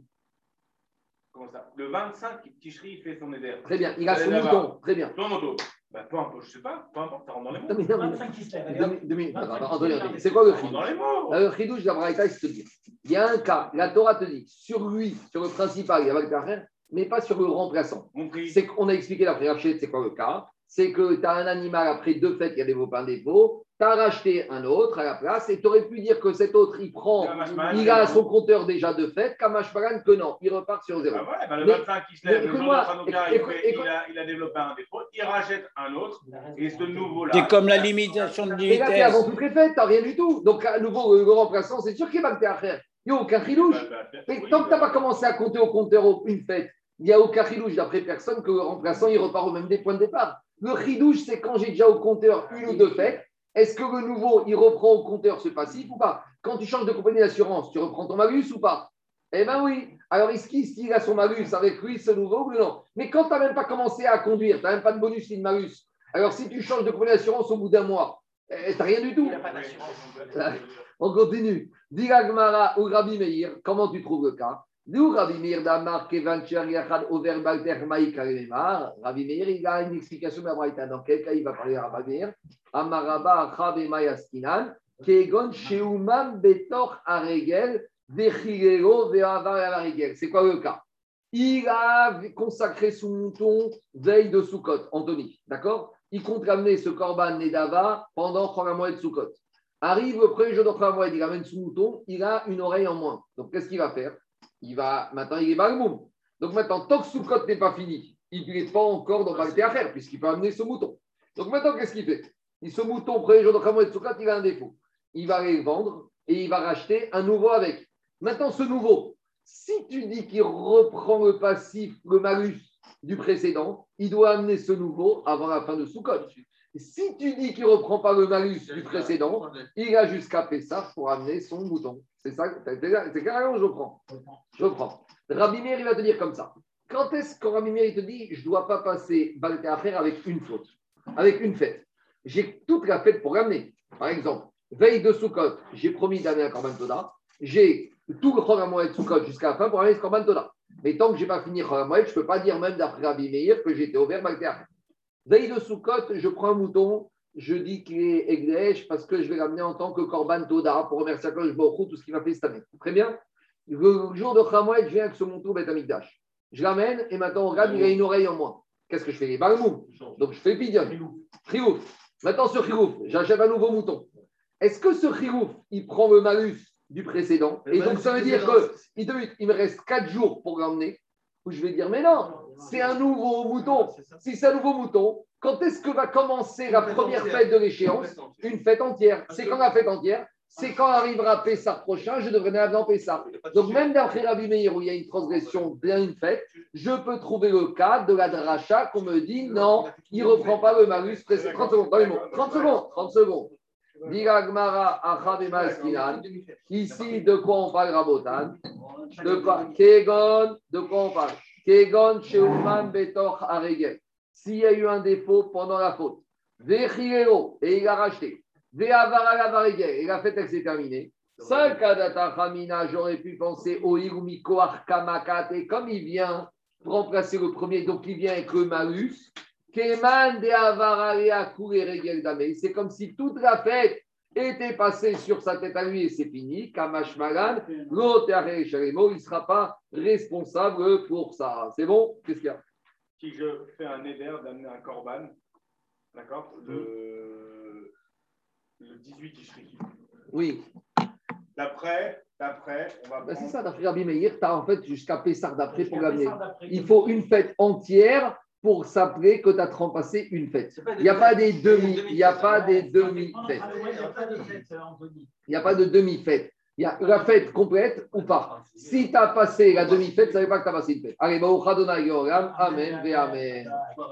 comment ça Le 25 Tishri, il fait son éder. Très bien. Il a son mouton. Très bien. Ton moto. Bah, peu importe, je sais pas, peu importe, ça rentre dans les mots. Non, mais non, mais- 25 qui se lèvent. allez, Deux hop. minutes, deux minutes. 25 Attends, qui Anthony, se Anthony, lèvent. C'est quoi le chidouche dans les mots. Le chidouche de la Braïta, c'est de te dire il y a un cas, la Torah te dit sur lui, sur le principal, il y a Baal Teacher, mais pas sur le remplaçant. C'est qu'on a expliqué d'après Rachid, c'est quoi le cas C'est que tu as un animal après deux fêtes qui a développé un défaut, tu as racheté un autre à la place et tu aurais pu dire que cet autre, il prend, il a son compteur déjà de fêtes, Kamashparan que non, il repart sur zéro. Ah ouais, bah, le Mais- 25 qui se mais lève, le jour de écoute-moi, Hanouka, il, écoute- fait- écoute- il a, il a développé un défaut, il rachète un autre, et ce nouveau-là. C'est comme la limitation de Et là, tu vitesse. avant toutes les fêtes, tu rien du tout. Donc, à nouveau, le remplaçant, c'est sûr qu'il va te faire. Il n'y a aucun chilouche. Bah, bah, Mais oui, tant que tu n'as bah, pas commencé à compter au compteur une fête, il n'y a aucun chidouche d'après personne que le remplaçant il repart au même des points de départ. Le chidouche, c'est quand j'ai déjà au compteur une ou deux fêtes, est-ce que le nouveau il reprend au compteur ce passif ou pas? Quand tu changes de compagnie d'assurance, tu reprends ton malus ou pas? Eh bien oui. Alors est-ce qu'il a son malus avec lui, ce nouveau ou non? Mais quand tu n'as même pas commencé à conduire, tu n'as même pas de bonus ni de malus. Alors si tu changes de compagnie d'assurance au bout d'un mois, eh, tu n'as rien du tout. Il n'a pas d'assurance. On continue. Diga Gmara ou Rabbi Meir, comment tu trouves le cas? Rabbi Meir il a une explication de la Braïta. Dans quel cas il va parler à Rabbi Meir Amaraba Achav et Mayaskinan, Kegon Sheumam Betor Aregel, Vechilero Veavar Aregel. C'est quoi le cas? Il a consacré son mouton veille de Sukkot, Anthony. D'accord? Il compte ramener ce Korban Nedava pendant Choramoed de Sukkot. Arrive le premier jour de Choramoed, il ramène son mouton, il a une oreille en moins. Donc qu'est-ce qu'il va faire? Il va maintenant il est. Donc maintenant, tant que Sukkot n'est pas fini, il n'est pas encore dans Balté à faire, puisqu'il peut amener ce mouton. Donc maintenant, qu'est-ce qu'il fait? Il- Ce mouton, premier jour de Choramoed de Sukkot, il a un défaut. Il va aller le vendre et il va racheter un nouveau avec. Maintenant, ce nouveau, si tu dis qu'il reprend le passif, le malus du précédent, il doit amener ce nouveau avant la fin de Sukkot. Si tu dis qu'il ne reprend pas le malus du précédent, il a jusqu'à Pessah pour amener son mouton. C'est ça, c'est carrément, je prends. Je prends. Rabbi Meir, il va te dire comme ça. Quand est-ce que Rabbi Meir, il te dit, je ne dois pas passer Balté à faire avec une faute, avec une fête? J'ai toute la fête pour l'amener. Par exemple, veille de Sukkot, j'ai promis d'amener un Korban Toda. J'ai tout le Chol Moed Sukkot jusqu'à la fin pour amener ce Korban Toda. Mais tant que je n'ai pas fini Chol Moed, je ne peux pas dire même d'après Rabbi Meir que j'étais ouvert Balté à faire. Veille de Sukkot, je prends un mouton, je dis qu'il est Egdesh parce que je vais l'amener en tant que Korban Toda pour remercier Baruch Hu, tout ce qu'il m'a fait cette année. Très bien. Le jour de Khamoued, je viens avec ce mouton Beth Amikdash. Je l'amène et maintenant, regarde, il a une oreille en moins. Qu'est-ce que je fais? Les balmoum. Donc, je fais pidion. Chirouf. Maintenant, ce chirouf, j'achète un nouveau mouton. Est-ce que ce chirouf, il prend le malus du précédent? Et donc, ça veut dire que il me reste 4 jours pour l'emmener. Ou je vais dire, mais non, c'est un nouveau mouton. Si c'est un nouveau mouton, quand est-ce que va commencer la première fête de l'échéance? Une fête entière. C'est quand la fête entière? C'est quand arrivera Pessah prochain, je devrais l'amener en Pessah. Donc même d'après Rabbi Meir, où il y a une transgression bien une fête, je peux trouver le cas de la dracha qu'on me dit non, il ne reprend pas le malus précédent. 30 secondes, dans les mots. 30 secondes, 30 secondes. Ici, de quoi on parle, Rabotan? De quoi? De quoi on parle? S'il y a eu un défaut pendant la faute, et il a racheté. Et la fête, s'est terminée. J'aurais pu penser au Irumiko Arkamakat, et comme il vient remplacer le premier, donc il vient avec le malus, Keman de Avara et Regel Damei. C'est comme si toute la fête était passée sur sa tête à lui et c'est fini. Kamash Malan, l'autre il ne sera pas responsable pour ça. C'est bon? Qu'est-ce qu'il y a? Si je fais un éder d'amener un corban, d'accord le... le 18 Tishri. Oui, D'après, d'après, on va Ben, c'est prendre- ça, d'après Rabbi Meir, tu as en fait jusqu'à Pessar d'après pour l'amener. Il faut une fête entière pour s'appeler que tu as une fête. Il n'y a pas des demi- il n'y a pas des Ah, demi-fêtes. ouais, Il n'y a pas de euh, Anthony. Il n'y a pas de demi-fête. Il y a la fête complète ou pas. Si tu as passé la demi-fête, ça ne veut pas que tu as passé une fête. Allez, Baruch Adonai Yoram. Amen, Amen.